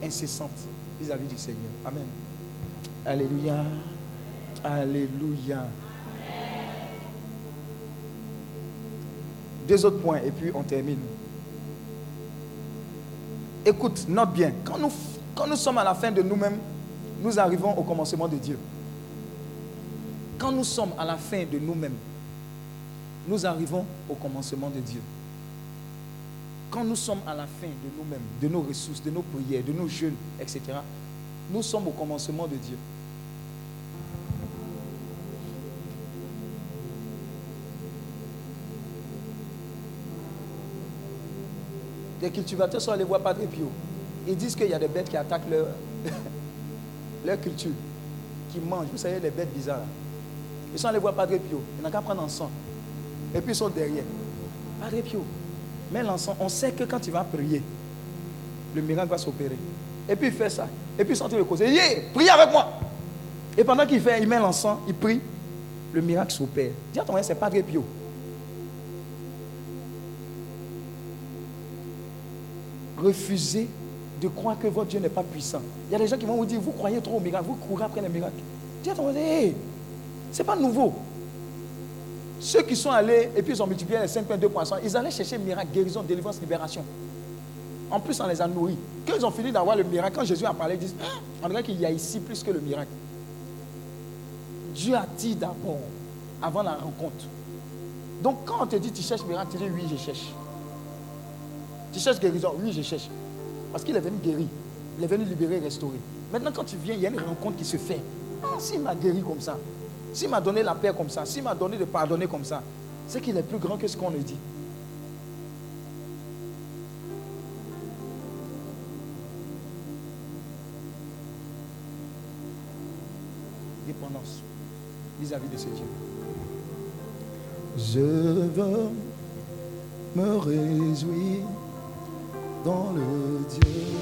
incessante vis-à-vis du Seigneur. Amen. Alléluia. Alléluia. Deux autres points et puis on termine. Écoute, note bien. Quand nous, sommes à la fin de nous-mêmes, nous arrivons au commencement de Dieu. Quand nous sommes à la fin de nous-mêmes, nous arrivons au commencement de Dieu. Quand nous sommes à la fin de nous-mêmes, de nos ressources, de nos prières, de nos jeûnes, etc., nous sommes au commencement de Dieu. Les cultivateurs sont allés voir Padre Pio. Ils disent qu'il y a des bêtes qui attaquent leur, culture, qui mangent. Vous savez, les bêtes bizarres. Ils sont allés voir Padre Pio. Ils n'ont qu'à prendre sang. Et puis ils sont derrière. Padre Pio, mais l'encens, on sait que quand il va prier, le miracle va s'opérer. Et puis il fait ça. Et puis ils sont de causer. Yeah, priez avec moi. Et pendant qu'il fait, il met l'encens, il prie, le miracle s'opère. Dis à ton c'est Padre Pio. Refusez de croire que votre Dieu n'est pas puissant. Il y a des gens qui vont vous dire, vous croyez trop au miracle, vous courez après les miracles. À ton voisin, hey, c'est pas nouveau. Ceux qui sont allés et puis ils ont multiplié les 5 pains, 2 poissons, ils allaient chercher miracle, guérison, délivrance, libération. En plus, on les a nourris. Quand ils ont fini d'avoir le miracle, quand Jésus a parlé, ils disent ah, On dirait qu'il y a ici plus que le miracle. Dieu a dit d'abord, avant la rencontre. Donc, quand on te dit Tu cherches miracle, tu dis Oui, je cherche. Tu cherches guérison Oui, je cherche. Parce qu'il est venu guérir. Il est venu libérer, restaurer. Maintenant, quand tu viens, il y a une rencontre qui se fait. Ah, s'il m'a guéri comme ça, s'il m'a donné la paix comme ça, s'il m'a donné de pardonner comme ça, c'est qu'il est plus grand que ce qu'on le dit. Dépendance vis-à-vis de ce Dieu. Je veux me réjouir dans le Dieu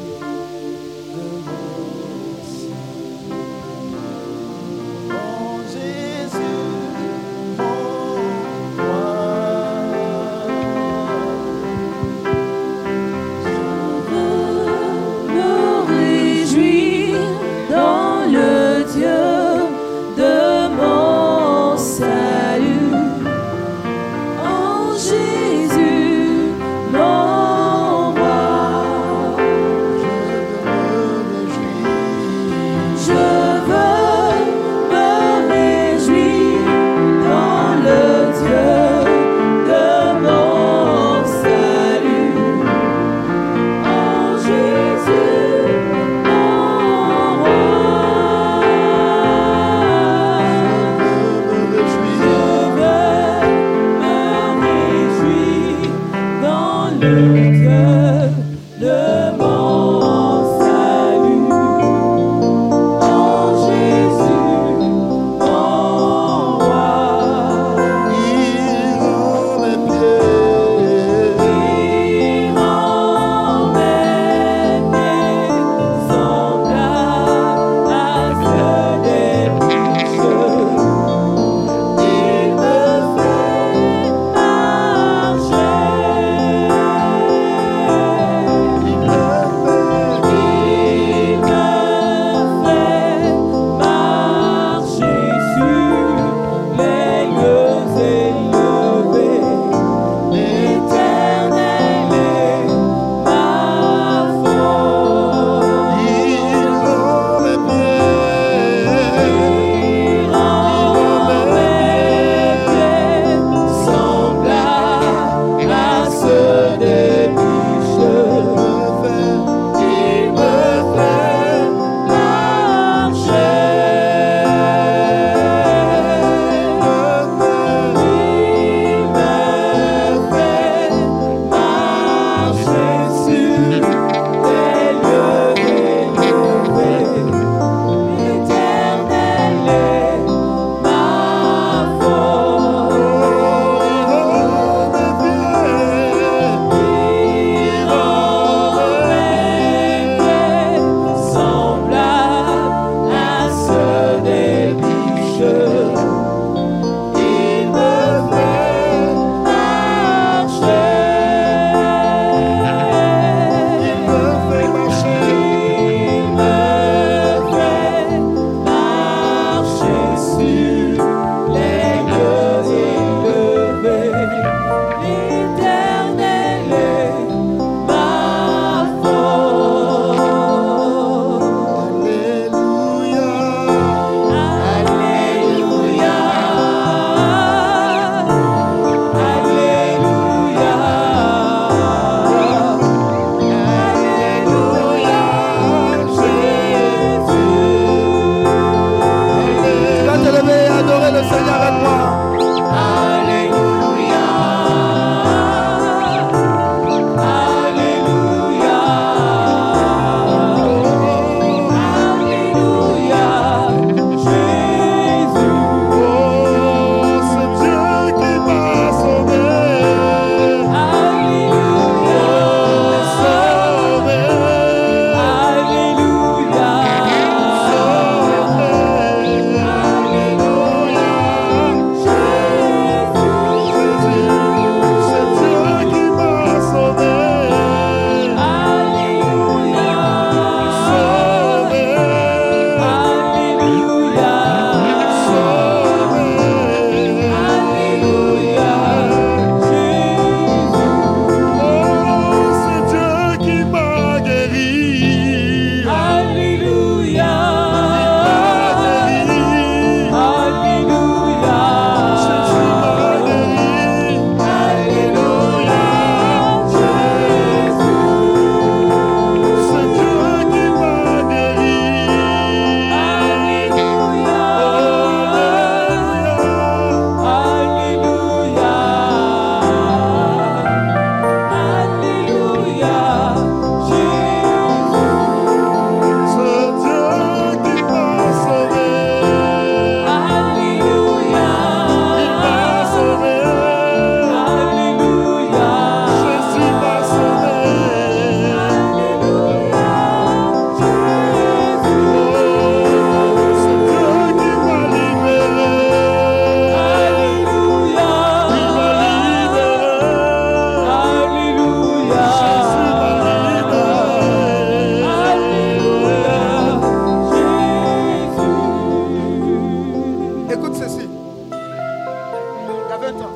Écoute ceci. Il y a 20 ans,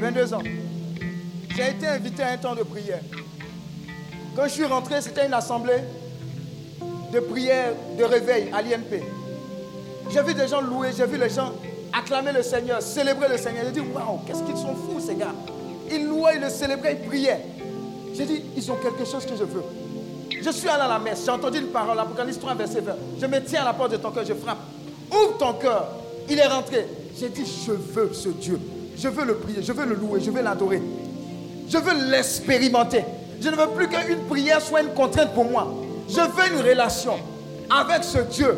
22 ans, j'ai été invité à un temps de prière. Quand je suis rentré, c'était une assemblée de prière, de réveil à l'INP. J'ai vu des gens louer, j'ai vu les gens acclamer le Seigneur, célébrer le Seigneur. J'ai dit, waouh, qu'est-ce qu'ils sont fous ces gars. Ils louaient, ils le célébraient, ils priaient. J'ai dit, ils ont quelque chose que je veux. Je suis allé à la messe, j'ai entendu une parole, Apocalypse 3, verset 20. Je me tiens à la porte de ton cœur, je frappe. Ouvre ton cœur il est rentré. J'ai dit, je veux ce Dieu. Je veux le prier, je veux le louer, je veux l'adorer. Je veux l'expérimenter. Je ne veux plus qu'une prière soit une contrainte pour moi. Je veux une relation avec ce Dieu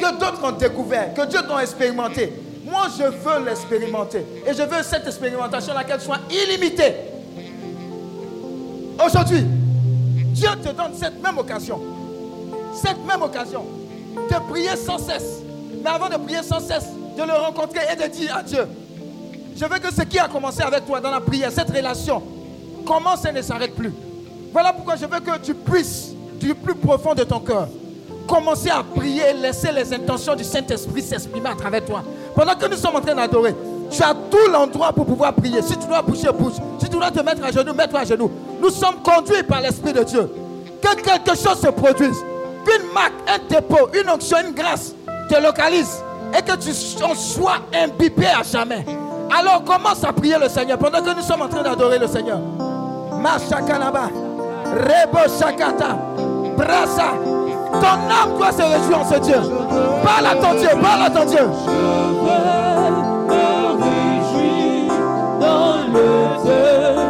que d'autres ont découvert, que Dieu ont expérimenté. Moi, je veux l'expérimenter. Et je veux cette expérimentation laquelle soit illimitée. Aujourd'hui, Dieu te donne cette même occasion. Cette même occasion de prier sans cesse. Mais avant de prier sans cesse, de le rencontrer et de dire à Dieu, je veux que ce qui a commencé avec toi dans la prière, cette relation, commence et ne s'arrête plus. Voilà pourquoi je veux que tu puisses, du plus profond de ton cœur, commencer à prier et laisser les intentions du Saint-Esprit s'exprimer à travers toi. Pendant que nous sommes en train d'adorer, tu as tout l'endroit pour pouvoir prier. Si tu dois bouger, bouge. Si tu dois te mettre à genoux, mets-toi à genoux. Nous sommes conduits par l'Esprit de Dieu. Que quelque chose se produise. Qu'une marque, un dépôt, une onction, une grâce te localise. Et que tu en sois imbibé à jamais. Alors commence à prier le Seigneur pendant que nous sommes en train d'adorer le Seigneur. Mashakalaba, Rebo Shakata, Brasa. Ton âme doit se réjouir en ce Dieu. Parle à ton Dieu, parle à ton Dieu. me réjouis dans le Dieu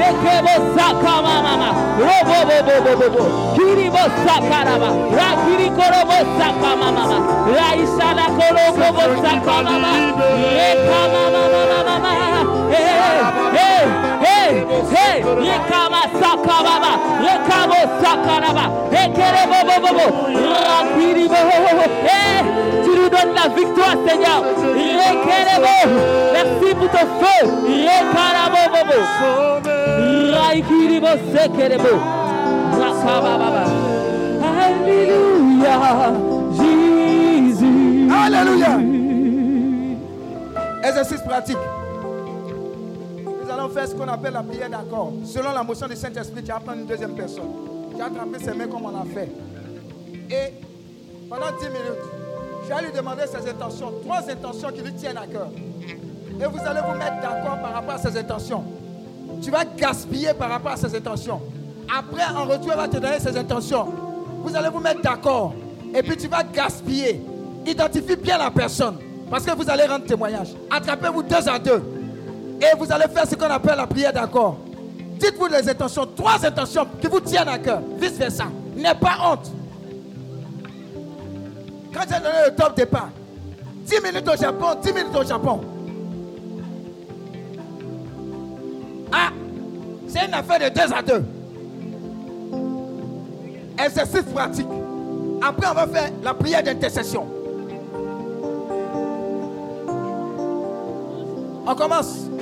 Rekebosakama, Robobobobobo, Kiribosakarama, Rakirikorobosakama, Raisala Korobosakama, Rekama, Hey, hey. Hey, hey, rekama sakamama, rekamo sakaraba, ekerebo bobo, rakiri bobo, hey, tu nous donnes la victoire Seigneur, rekerebo, merci pour ton feu, rekarabo bobo, Sauvé. raikiri bo sekerebo, rakababa, Alléluia, Jésus. Alléluia. Exercice pratique. Faire ce qu'on appelle la prière d'accord. Selon la motion du Saint-Esprit, tu vas prendre une deuxième personne. Tu vas attraper ses mains comme on a fait. Et pendant 10 minutes, je vais lui demander ses intentions. Trois intentions qui lui tiennent à cœur. Et vous allez vous mettre d'accord par rapport à ses intentions. Tu vas gaspiller par rapport à ses intentions. Après, en retour, elle va te donner ses intentions. Vous allez vous mettre d'accord. Et puis tu vas gaspiller. Identifie bien la personne. Parce que vous allez rendre témoignage. Attrapez-vous deux à deux. Et vous allez faire ce qu'on appelle la prière d'accord. Dites-vous les intentions, trois intentions qui vous tiennent à cœur. Vice versa. N'aie pas honte. Quand j'ai donné le top départ, 10 minutes au Japon, 10 minutes au Japon. Ah, c'est une affaire de deux à deux. Exercice pratique. Après, on va faire la prière d'intercession. On commence.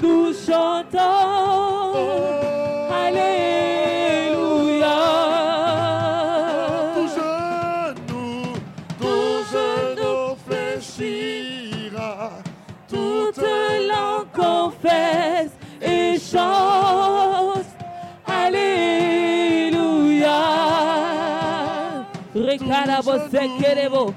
Nous chantons Alléluia. Tout genou, tout genou fléchira. Toute langue confesse et chante Alléluia. Rekalabo sekerebo.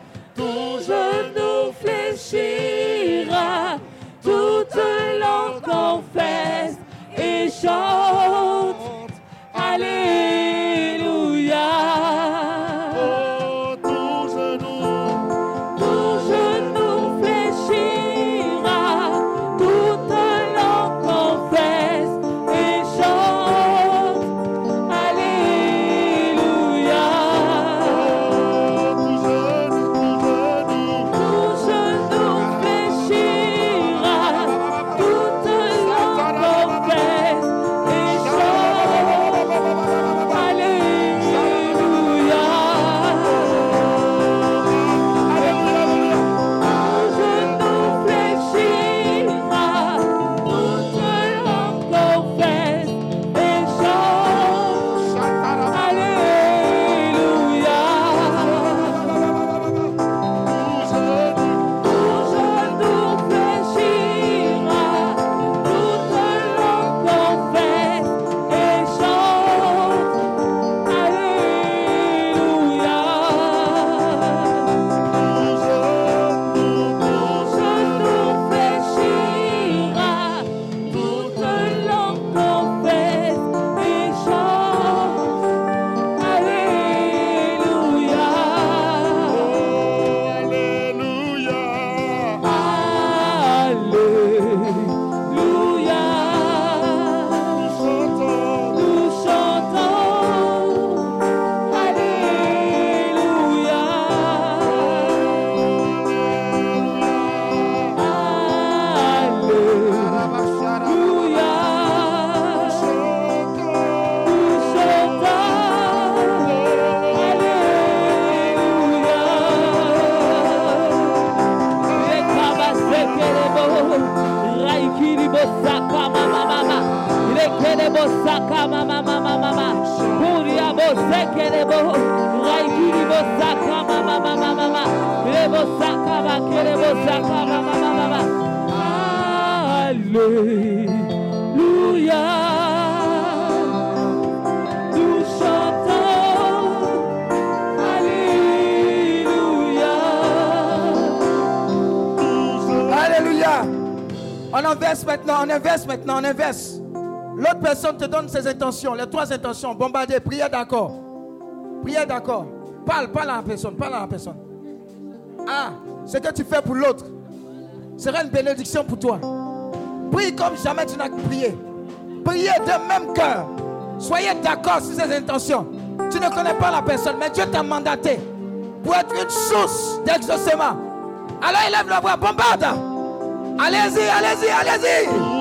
Ses intentions, les trois intentions. Bombarder, prière d'accord. Prière d'accord. Parle, parle à la personne, parle à la personne. Ah, ce que tu fais pour l'autre sera une bénédiction pour toi. Prie comme jamais tu n'as prié. Priez de même cœur. Soyez d'accord sur ces intentions. Tu ne connais pas la personne, mais Dieu t'a mandaté pour être une source d'exaucement. Alors élève la voix, bombarde. Allez-y, allez-y, allez-y.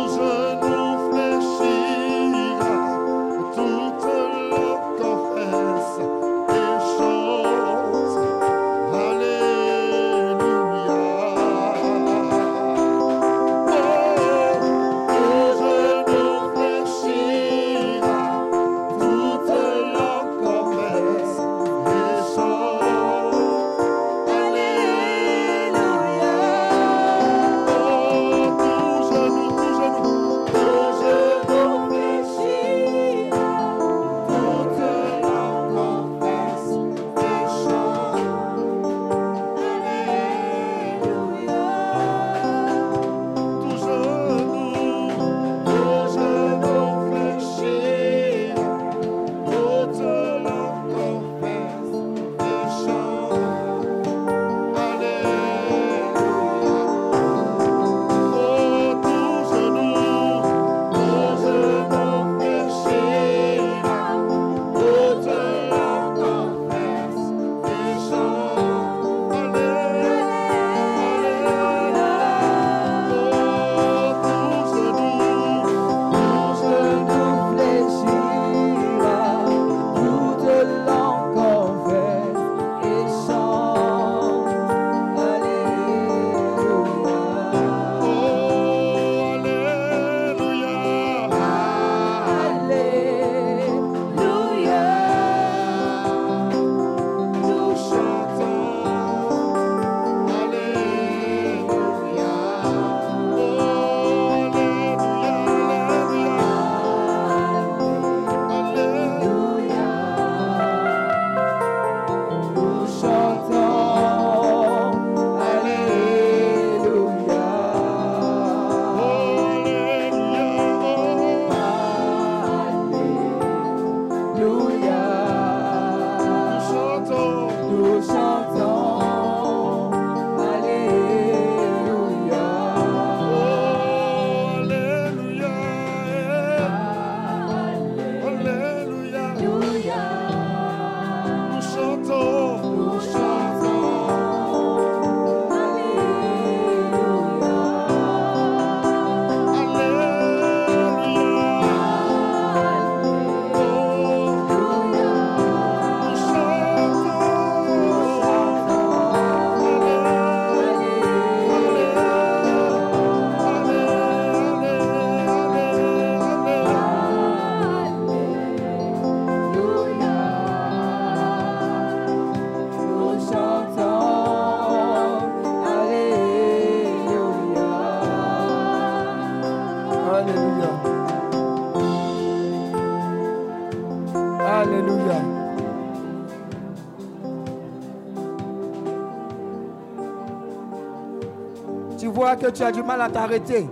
Que tu as du mal à t'arrêter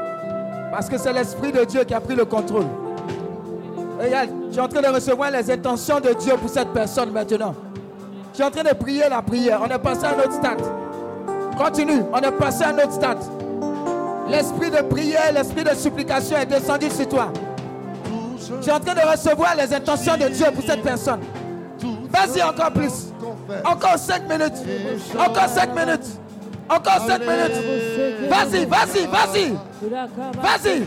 parce que c'est l'Esprit de Dieu qui a pris le contrôle. Regarde, tu es en train de recevoir les intentions de Dieu pour cette personne maintenant. Tu es en train de prier la prière. On est passé à un autre stade. Continue. On est passé à un autre stade. L'esprit de prière, l'esprit de supplication est descendu sur toi. Tu es en train de recevoir les intentions de Dieu pour cette personne. Vas-y encore plus. Encore 5 minutes. Encore 5 minutes. Encore 5 minutes. Vas-y, vas-y, vas-y. Vas-y.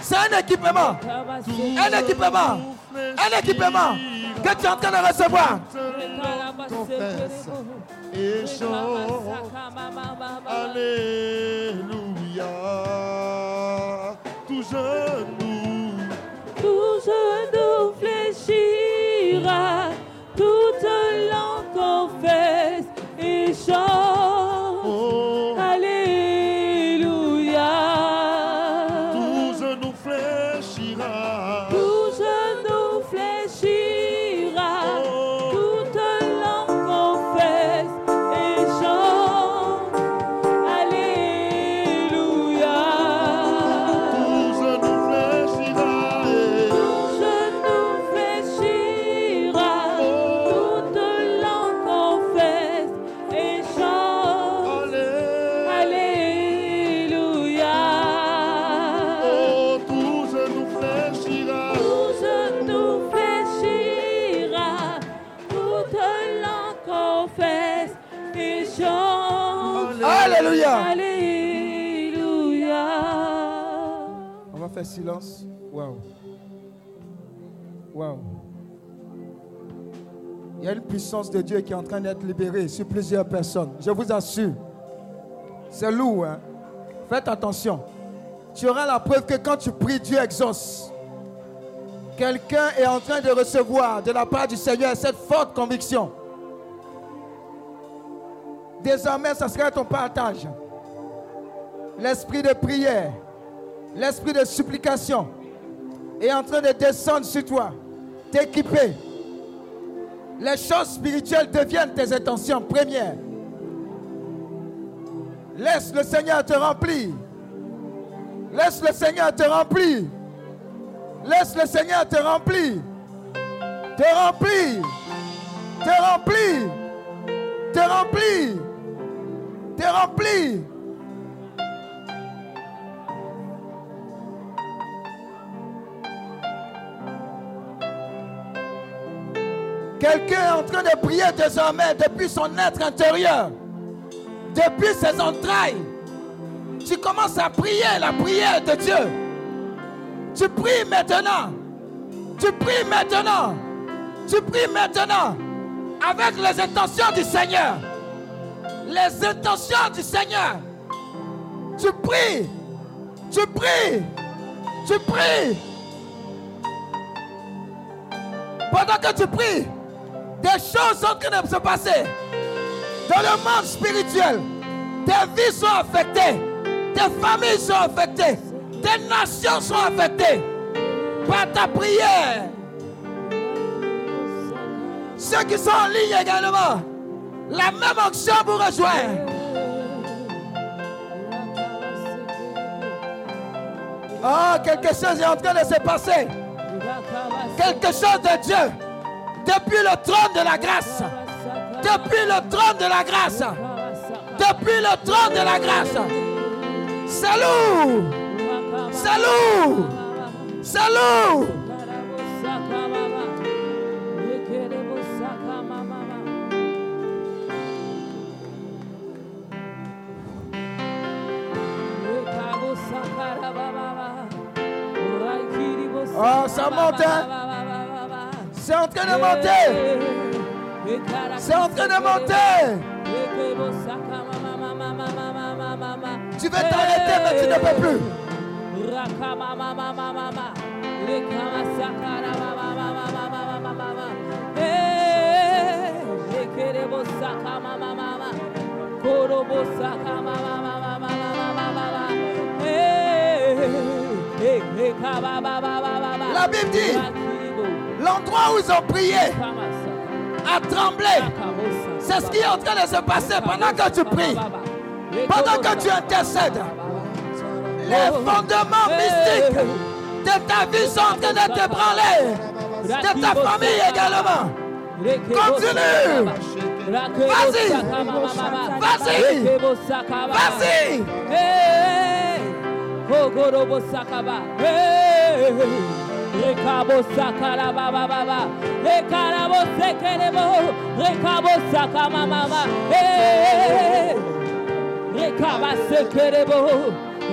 C'est un équipement. Un équipement. Un équipement que tu es en train de recevoir. Alléluia. Tout genou. Tout genou fléchira. Toute langue confesse et chante. Silence. Waouh. Waouh. Il y a une puissance de Dieu qui est en train d'être libérée sur plusieurs personnes. Je vous assure. C'est lourd. Hein? Faites attention. Tu auras la preuve que quand tu pries, Dieu exauce. Quelqu'un est en train de recevoir de la part du Seigneur cette forte conviction. Désormais, ça sera ton partage. L'esprit de prière, l'esprit de supplication est en train de descendre sur toi, t'équiper. Les choses spirituelles deviennent tes intentions premières. Laisse le Seigneur te remplir. Laisse le Seigneur te remplir. Laisse le Seigneur te remplir. Te remplir. Te remplir. Te remplir. Te. Quelqu'un est en train de prier désormais depuis son être intérieur, depuis ses entrailles. Tu commences à prier la prière de Dieu. Tu pries maintenant. Tu pries maintenant. Tu pries maintenant avec les intentions du Seigneur. Les intentions du Seigneur. Tu pries. Tu pries. Tu pries. Pendant que tu pries, des choses sont en train de se passer. Dans le monde spirituel, tes vies sont affectées. Tes familles sont affectées. Tes nations sont affectées par ta prière. Ceux qui sont en ligne également, la même action vous rejoint. Oh, quelque chose est en train de se passer. Quelque chose de Dieu. Depuis le trône de la grâce. Depuis le trône de la grâce. Depuis le trône de la grâce. Salut. Salut. Salut. Oh, ça monte, hein? C'est en train de monter. C'est en train de monter. Tu veux t'arrêter, mais tu ne peux plus. La Bible dit, l'endroit où ils ont prié a tremblé. C'est ce qui est en train de se passer pendant que tu pries, pendant que tu intercèdes. Les fondements mystiques de ta vie sont en train de te branler, de ta famille également. Continue. Vas-y. Vas-y. Vas-y. Ogorobo sakaba. Hey. Rekabo sakara baba baba. Rekarabo sekerebo. Rekabo sakama mama. Hey. Rekaba sekerebo.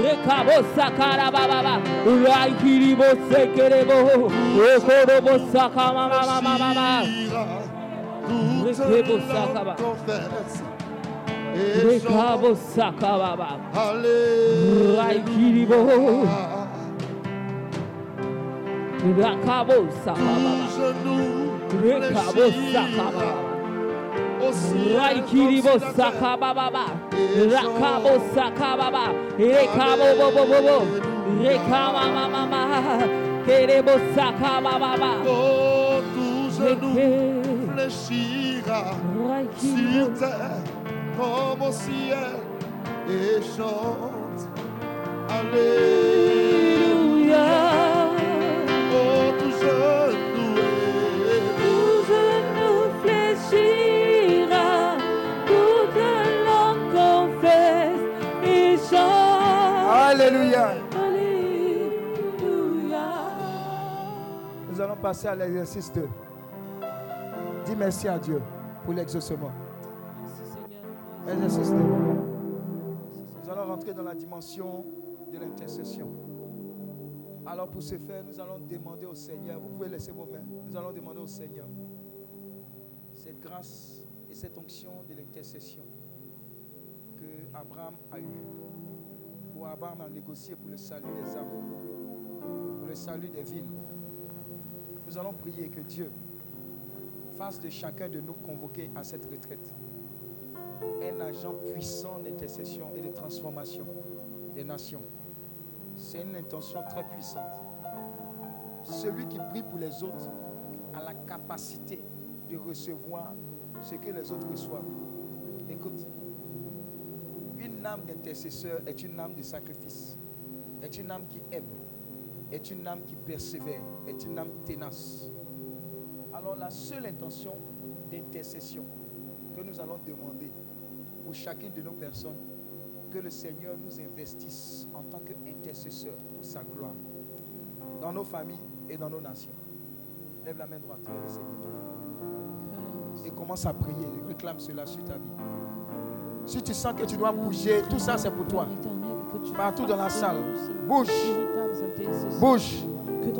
Rekabo sakara baba baba. Raikiribo sekerebo. Rekorobo sakama mama mama. Rekebo sakaba. Rekabo sakaba baba. Raikiribo. Rakabo sakaba baba. Rekabo sakaba. Raikiribo. Rakabo. Rekabo. Rekama mama. Kerebo tout genou fléchira sur terre comme au ciel et chante. Alléluia. Passer à l'exercice 2. Dis merci à Dieu pour l'exaucement. Exercice 2. entrer dans la dimension de l'intercession. Alors pour ce faire, nous allons demander au Seigneur, vous pouvez laisser vos mains, nous allons demander au Seigneur cette grâce et cette onction de l'intercession que Abraham a eue pour Abraham a négocié pour le salut des âmes, pour le salut des villes. Nous allons prier que Dieu fasse de chacun de nous convoquer à cette retraite un agent puissant d'intercession et de transformation des nations. C'est une intention très puissante. Celui qui prie pour les autres a la capacité de recevoir ce que les autres reçoivent. Écoute, une âme d'intercesseur est une âme de sacrifice, est une âme qui aime, est une âme qui persévère, est une âme ténace. Alors la seule intention d'intercession que nous allons demander pour chacune de nos personnes, que le Seigneur nous investisse en tant qu'intercesseur pour sa gloire, dans nos familles et dans nos nations. Lève la main droite vers le Seigneur. Et commence à prier. Réclame cela sur ta vie. Si tu sens que tu dois bouger, tout ça c'est pour toi. Partout dans la salle. Bouge. Bouge.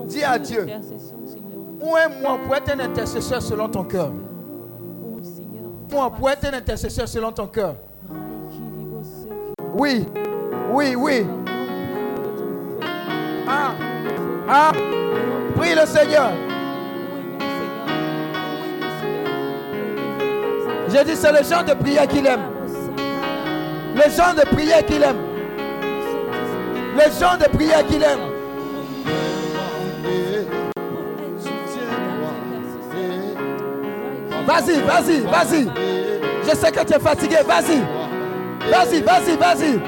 Dis à Dieu. Où est moi pour être un intercesseur selon ton cœur Moi pour être un intercesseur selon ton cœur. Oui. Oui, oui. Ah. Ah. Prie le Seigneur. J'ai dit, c'est le genre de prière qu'il aime. Le genre de prière qu'il aime. Le genre de prière qu'il aime. Vas-y, vas-y, vas-y. Je sais que tu es fatigué. Vas-y. Vas-y, vas-y, vas-y.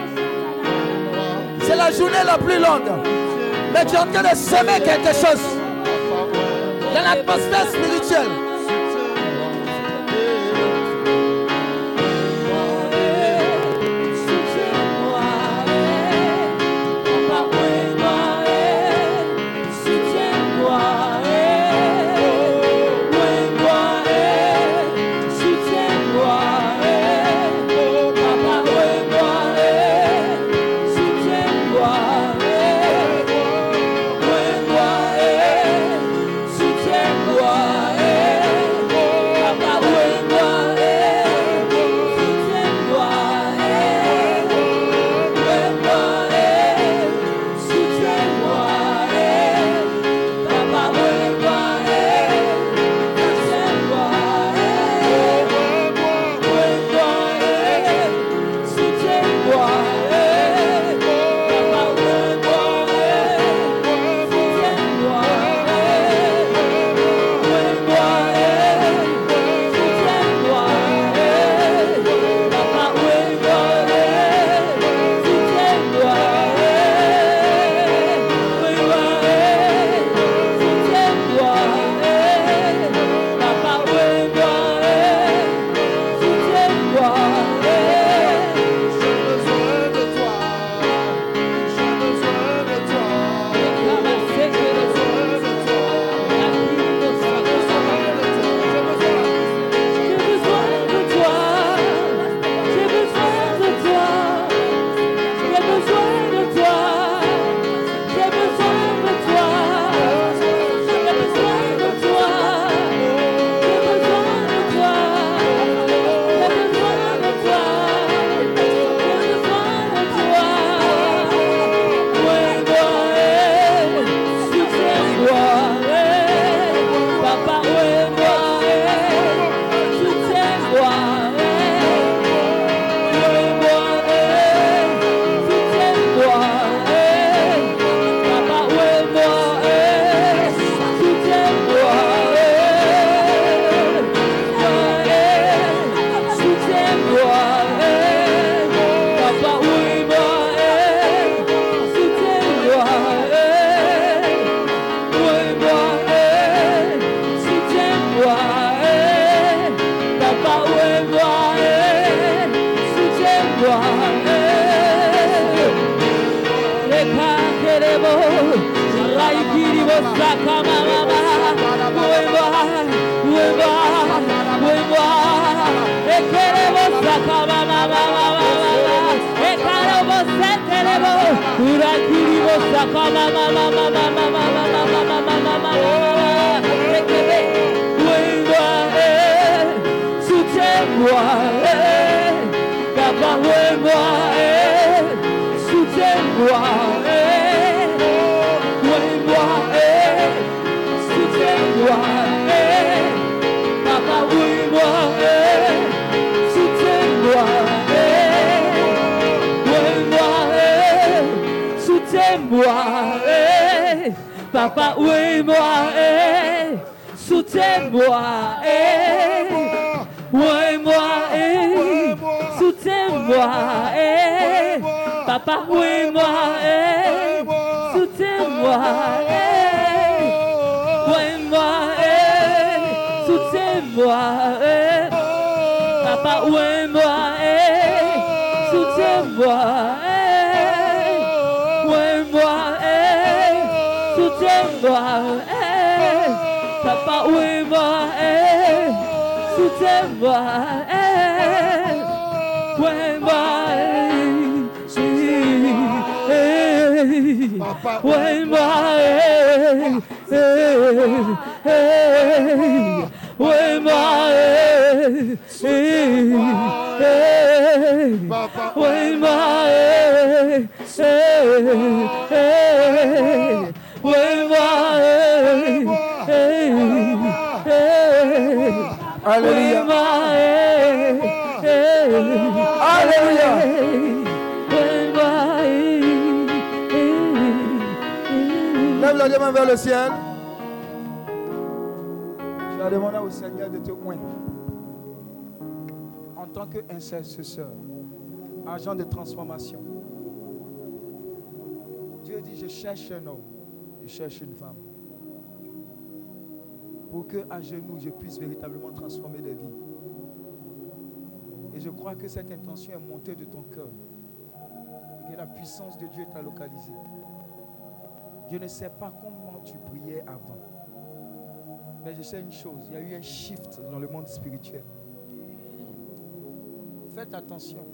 C'est la journée la plus longue. Mais tu es en train de semer quelque chose dans l'atmosphère spirituelle. Papa, oui, moi, eh, soutiens-moi, eh, oui, moi, eh, soutiens-moi, eh, Papa, oui, moi, eh, soutiens-moi, eh, papa, oui, moi, eh, eh, oui, moi, eh, eh, la main vers le ciel. Je vais demander au Seigneur de te oindre. En tant qu'intercesseur, agent de transformation. Dieu dit, je cherche un homme je cherche une femme. Pour que à genoux, je puisse véritablement transformer des vies. Et je crois que cette intention est montée de ton cœur. Et que la puissance de Dieu t'a localisé. Je ne sais pas comment tu priais avant. Mais je sais une chose, il y a eu un shift dans le monde spirituel. Faites attention.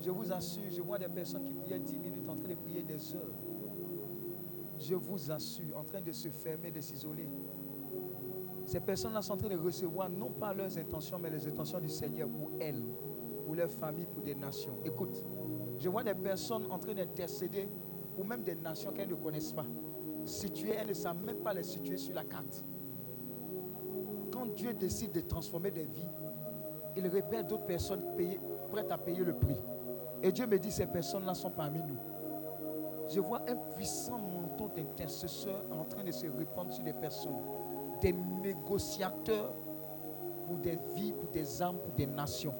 Je vous assure, je vois des personnes qui priaient 10 minutes en train de prier des heures je vous assure, en train de se fermer, de s'isoler. Ces personnes-là sont en train de recevoir non pas leurs intentions, mais les intentions du Seigneur pour elles, pour leur famille, pour des nations. Écoute, je vois des personnes en train d'intercéder pour même des nations qu'elles ne connaissent pas. Situées, elles ne savent même pas les situer sur la carte. Quand Dieu décide de transformer des vies, il repère d'autres personnes prêtes à payer le prix. Et Dieu me dit, ces personnes-là sont parmi nous. Je vois un puissant d'intercesseurs en train de se répandre sur des personnes, des négociateurs pour des vies, pour des âmes, pour des nations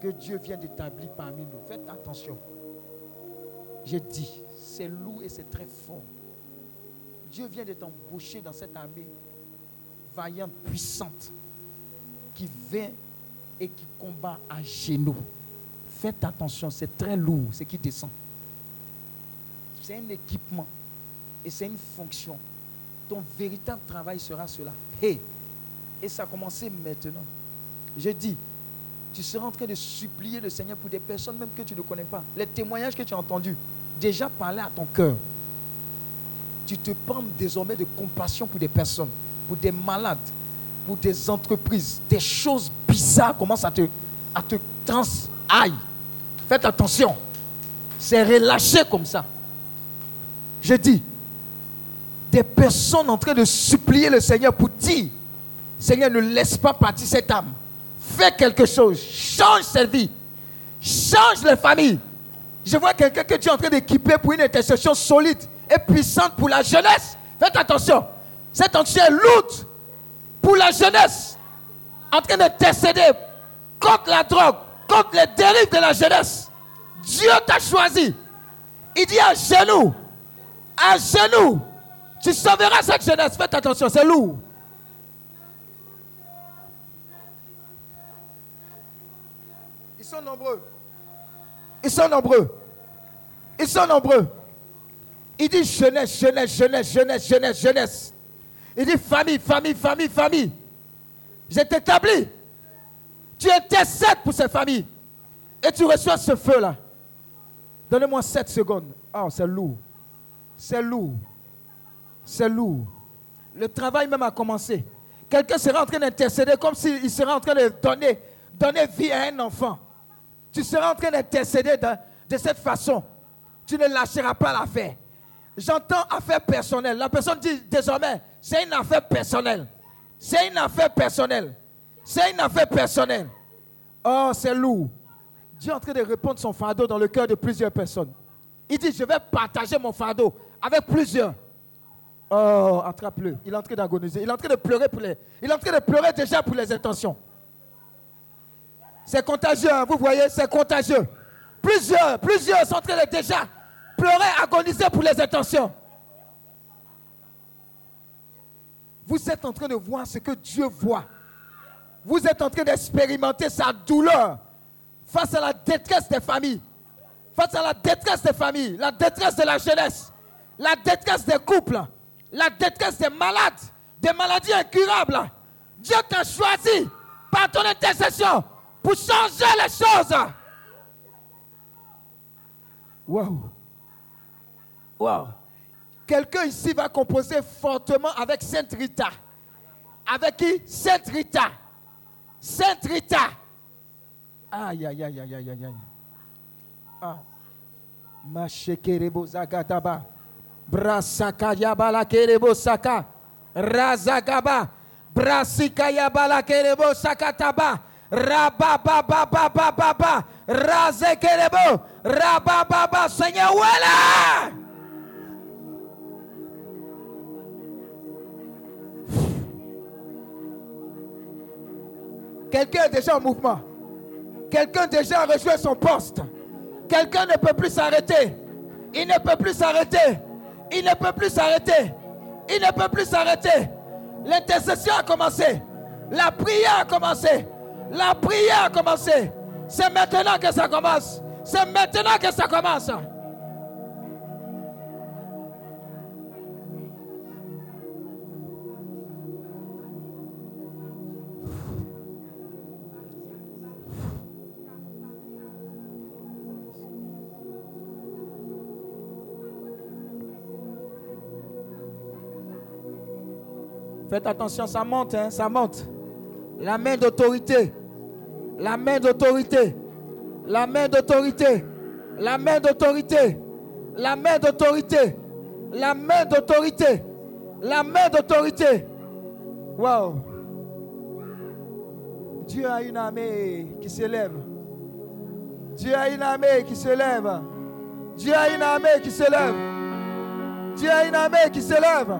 que Dieu vient d'établir parmi nous. Faites attention. Je dis, c'est lourd et c'est très fort. Dieu vient de t'embaucher dans cette armée vaillante, puissante, qui vient et qui combat à genoux. Faites attention, c'est très lourd ce qui descend. C'est un équipement. Et c'est une fonction. Ton véritable travail sera cela. Et ça a commencé maintenant. Je dis, tu seras en train de supplier le Seigneur pour des personnes même que tu ne connais pas. Les témoignages que tu as entendus, déjà parler à ton cœur. Tu te prends désormais de compassion pour des personnes, pour des malades, pour des entreprises. Des choses bizarres commencent à te, à te. Faites attention. C'est relâché comme ça. Je dis, des personnes en train de supplier le Seigneur pour dire, Seigneur, ne laisse pas partir cette âme. Fais quelque chose. Change cette vie. Change les familles. Je vois quelqu'un que tu es en train d'équiper pour une intercession solide et puissante pour la jeunesse. Faites attention. Cette onction est lourde pour la jeunesse. En train d'intercéder contre la drogue, contre les dérives de la jeunesse. Dieu t'a choisi. Il dit à genoux, à genoux, tu sauveras cette jeunesse. Faites attention, c'est lourd. Sont nombreux. Ils sont nombreux. Ils sont nombreux. Il dit jeunesse, jeunesse, jeunesse, jeunesse, jeunesse, jeunesse. Il dit famille, famille, famille, famille. Je t'établis. Tu intercèdes pour ces familles. Et tu reçois ce feu-là. Donnez-moi 7 secondes. Oh, c'est lourd. C'est lourd. C'est lourd. Le travail même a commencé. Quelqu'un sera en train d'intercéder comme s'il serait en train de donner, donner vie à un enfant. Tu seras en train d'intercéder de, cette façon. Tu ne lâcheras pas l'affaire. J'entends affaire personnelle. La personne dit désormais, c'est une affaire personnelle. C'est une affaire personnelle. C'est une affaire personnelle. Oh, c'est lourd. Dieu est en train de répondre son fardeau dans le cœur de plusieurs personnes. Il dit, je vais partager mon fardeau avec plusieurs. Oh, attrape-le. Il est en train d'agoniser. Il est en train de pleurer pour les. Il est en train de pleurer déjà pour les intentions. C'est contagieux, hein, vous voyez, c'est contagieux. Plusieurs, plusieurs sont en train de déjà pleurer, agoniser pour les intentions. Vous êtes en train de voir ce que Dieu voit. Vous êtes en train d'expérimenter sa douleur face à la détresse des familles, face à la détresse des familles, la détresse de la jeunesse, la détresse des couples, la détresse des malades, des maladies incurables. Dieu t'a choisi par ton intercession pour changer les choses. Wow. Wow. Quelqu'un ici va composer fortement avec Sainte Rita. Avec qui? Sainte Rita. Sainte Rita. Aïe, aïe, aïe, aïe, aïe, aïe. Ah. Mashekerebo zagadaba. Brasaka yabala kerebo saka. Razagaba. Brasika yabala kerebo sakataba. Rababababababa. Razekerebo. Rabababa. Seigneur, voilà. Quelqu'un est déjà en mouvement. Quelqu'un déjà a son poste. Quelqu'un ne peut plus s'arrêter. Il ne peut plus s'arrêter. Il ne peut plus s'arrêter. Il ne peut plus s'arrêter. L'intercession a commencé. La prière a commencé. La prière a commencé. C'est maintenant que ça commence. C'est maintenant que ça commence. Faites attention, ça monte, hein, ça monte. La main d'autorité. La main d'autorité. La main d'autorité. La main d'autorité. La main d'autorité. La main d'autorité. La main d'autorité. Wow. Dieu a une armée qui s'élève. Dieu a une armée qui s'élève. Dieu a une armée qui s'élève. Dieu a une armée qui s'élève.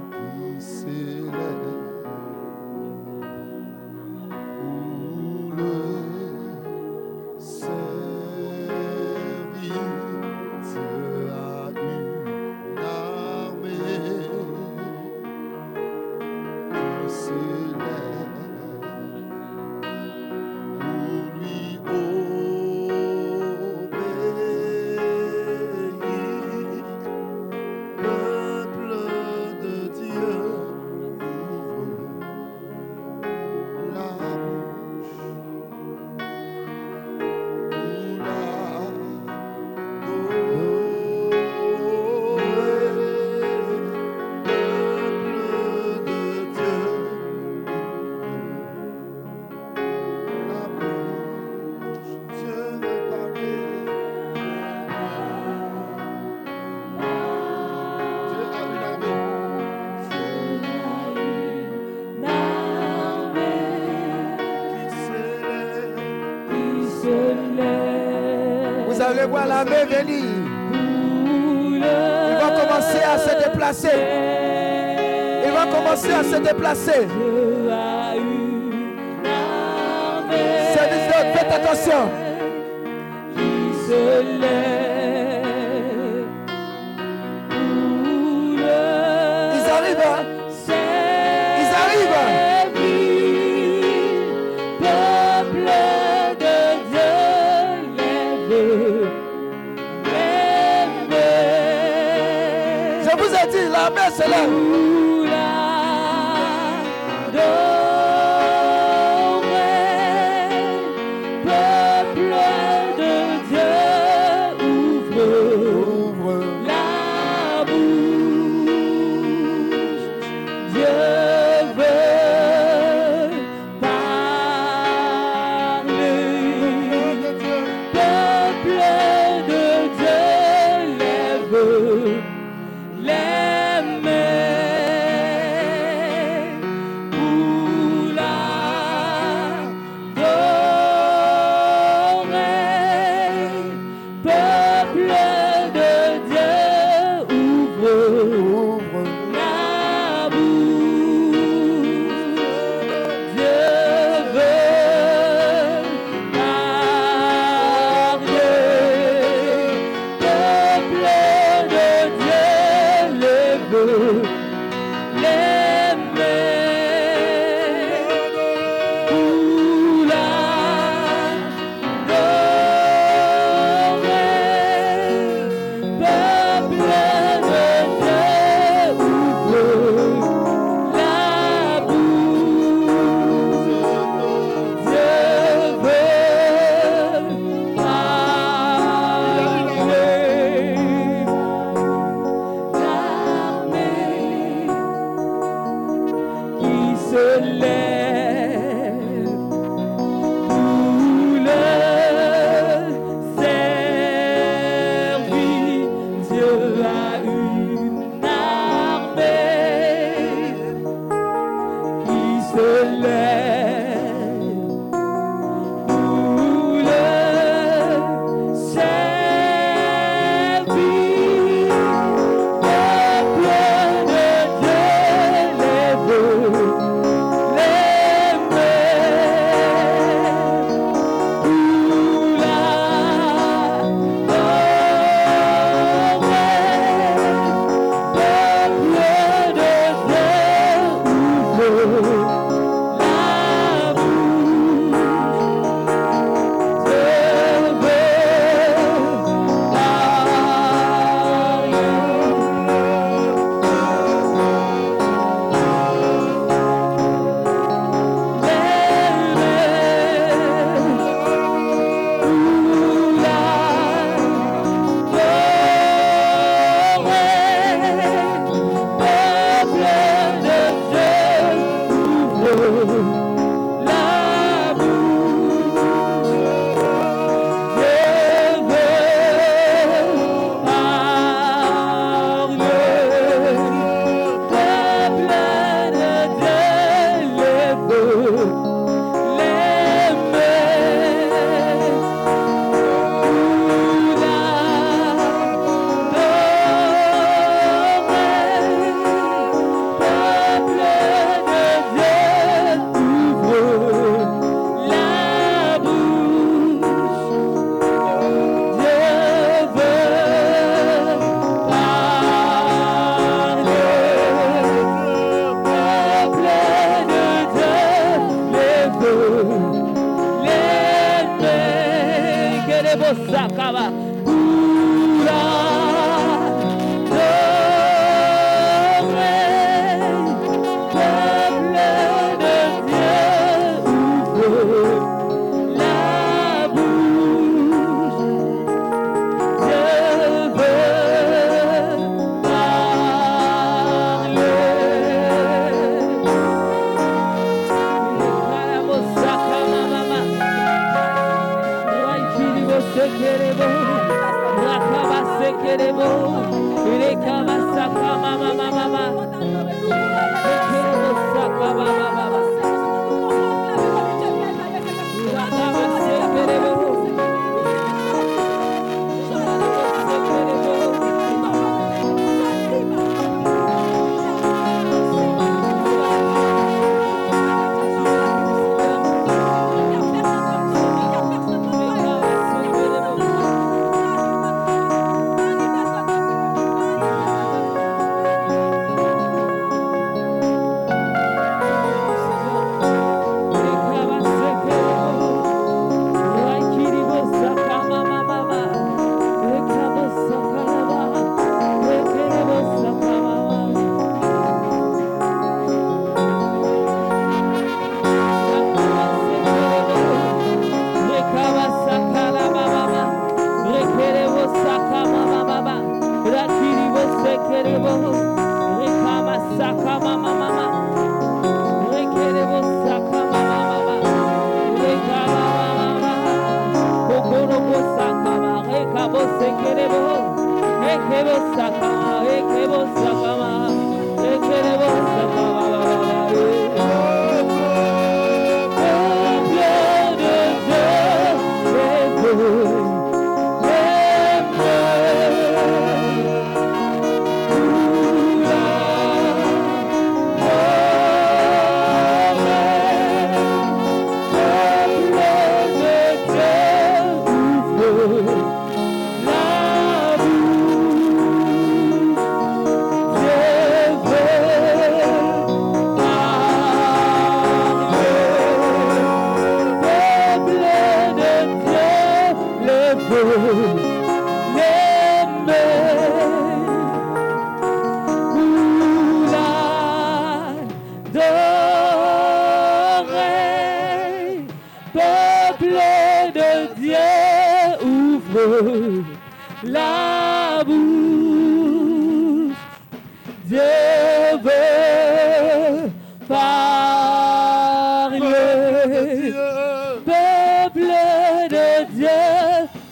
Venir. Il va commencer à se déplacer. Il va commencer à se déplacer. Faites attention.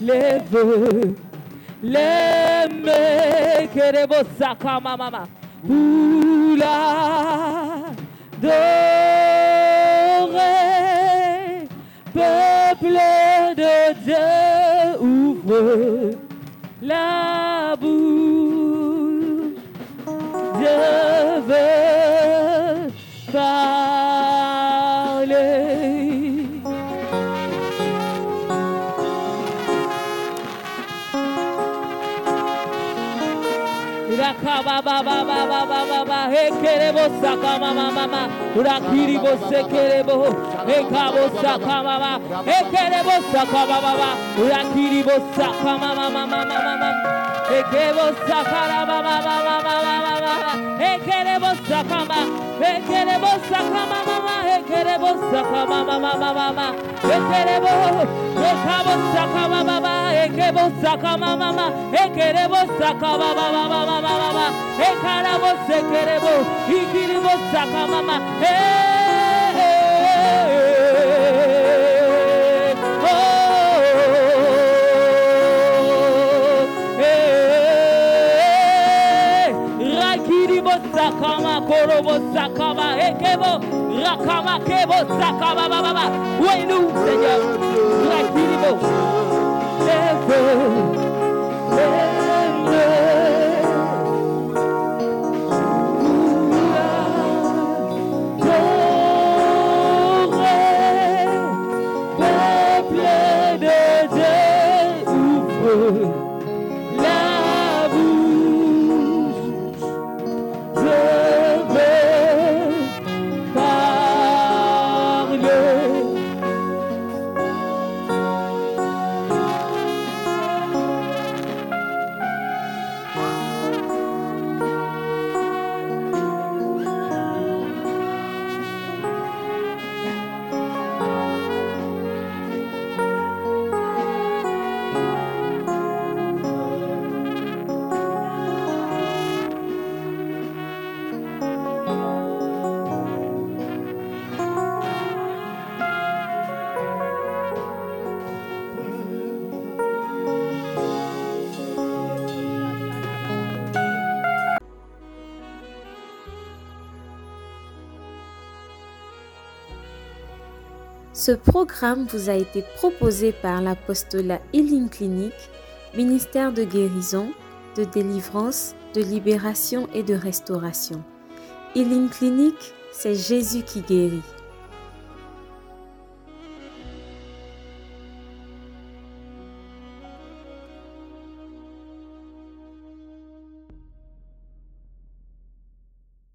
leve leme kerebo sakama mama. Boula doré peuple de Dieu ouvre. La ba ba ba ba ba ba he kerebo saka ma ma ma ma rakiri bo se kerebo he kabo saka ma ma he kerebo saka ba ba ba rakiri bo saka ma ma ma ma ma ma he kerebo saka sakama ekere bo sakama mama ekere bo sakama mama mama ekere bo ekabo sakama mama ekebo sakama mama. Ekere bo sakama mama mama mama ekara bo sekere bo ikiri bo sakama mama. Rakama Korobo Sakaba Ekebo Rakama Kebo Sakaba Baba Seigneur Ce programme vous a été proposé par l'apostolat Healing Clinic, ministère de guérison, de délivrance, de libération et de restauration. Healing Clinic, c'est Jésus qui guérit.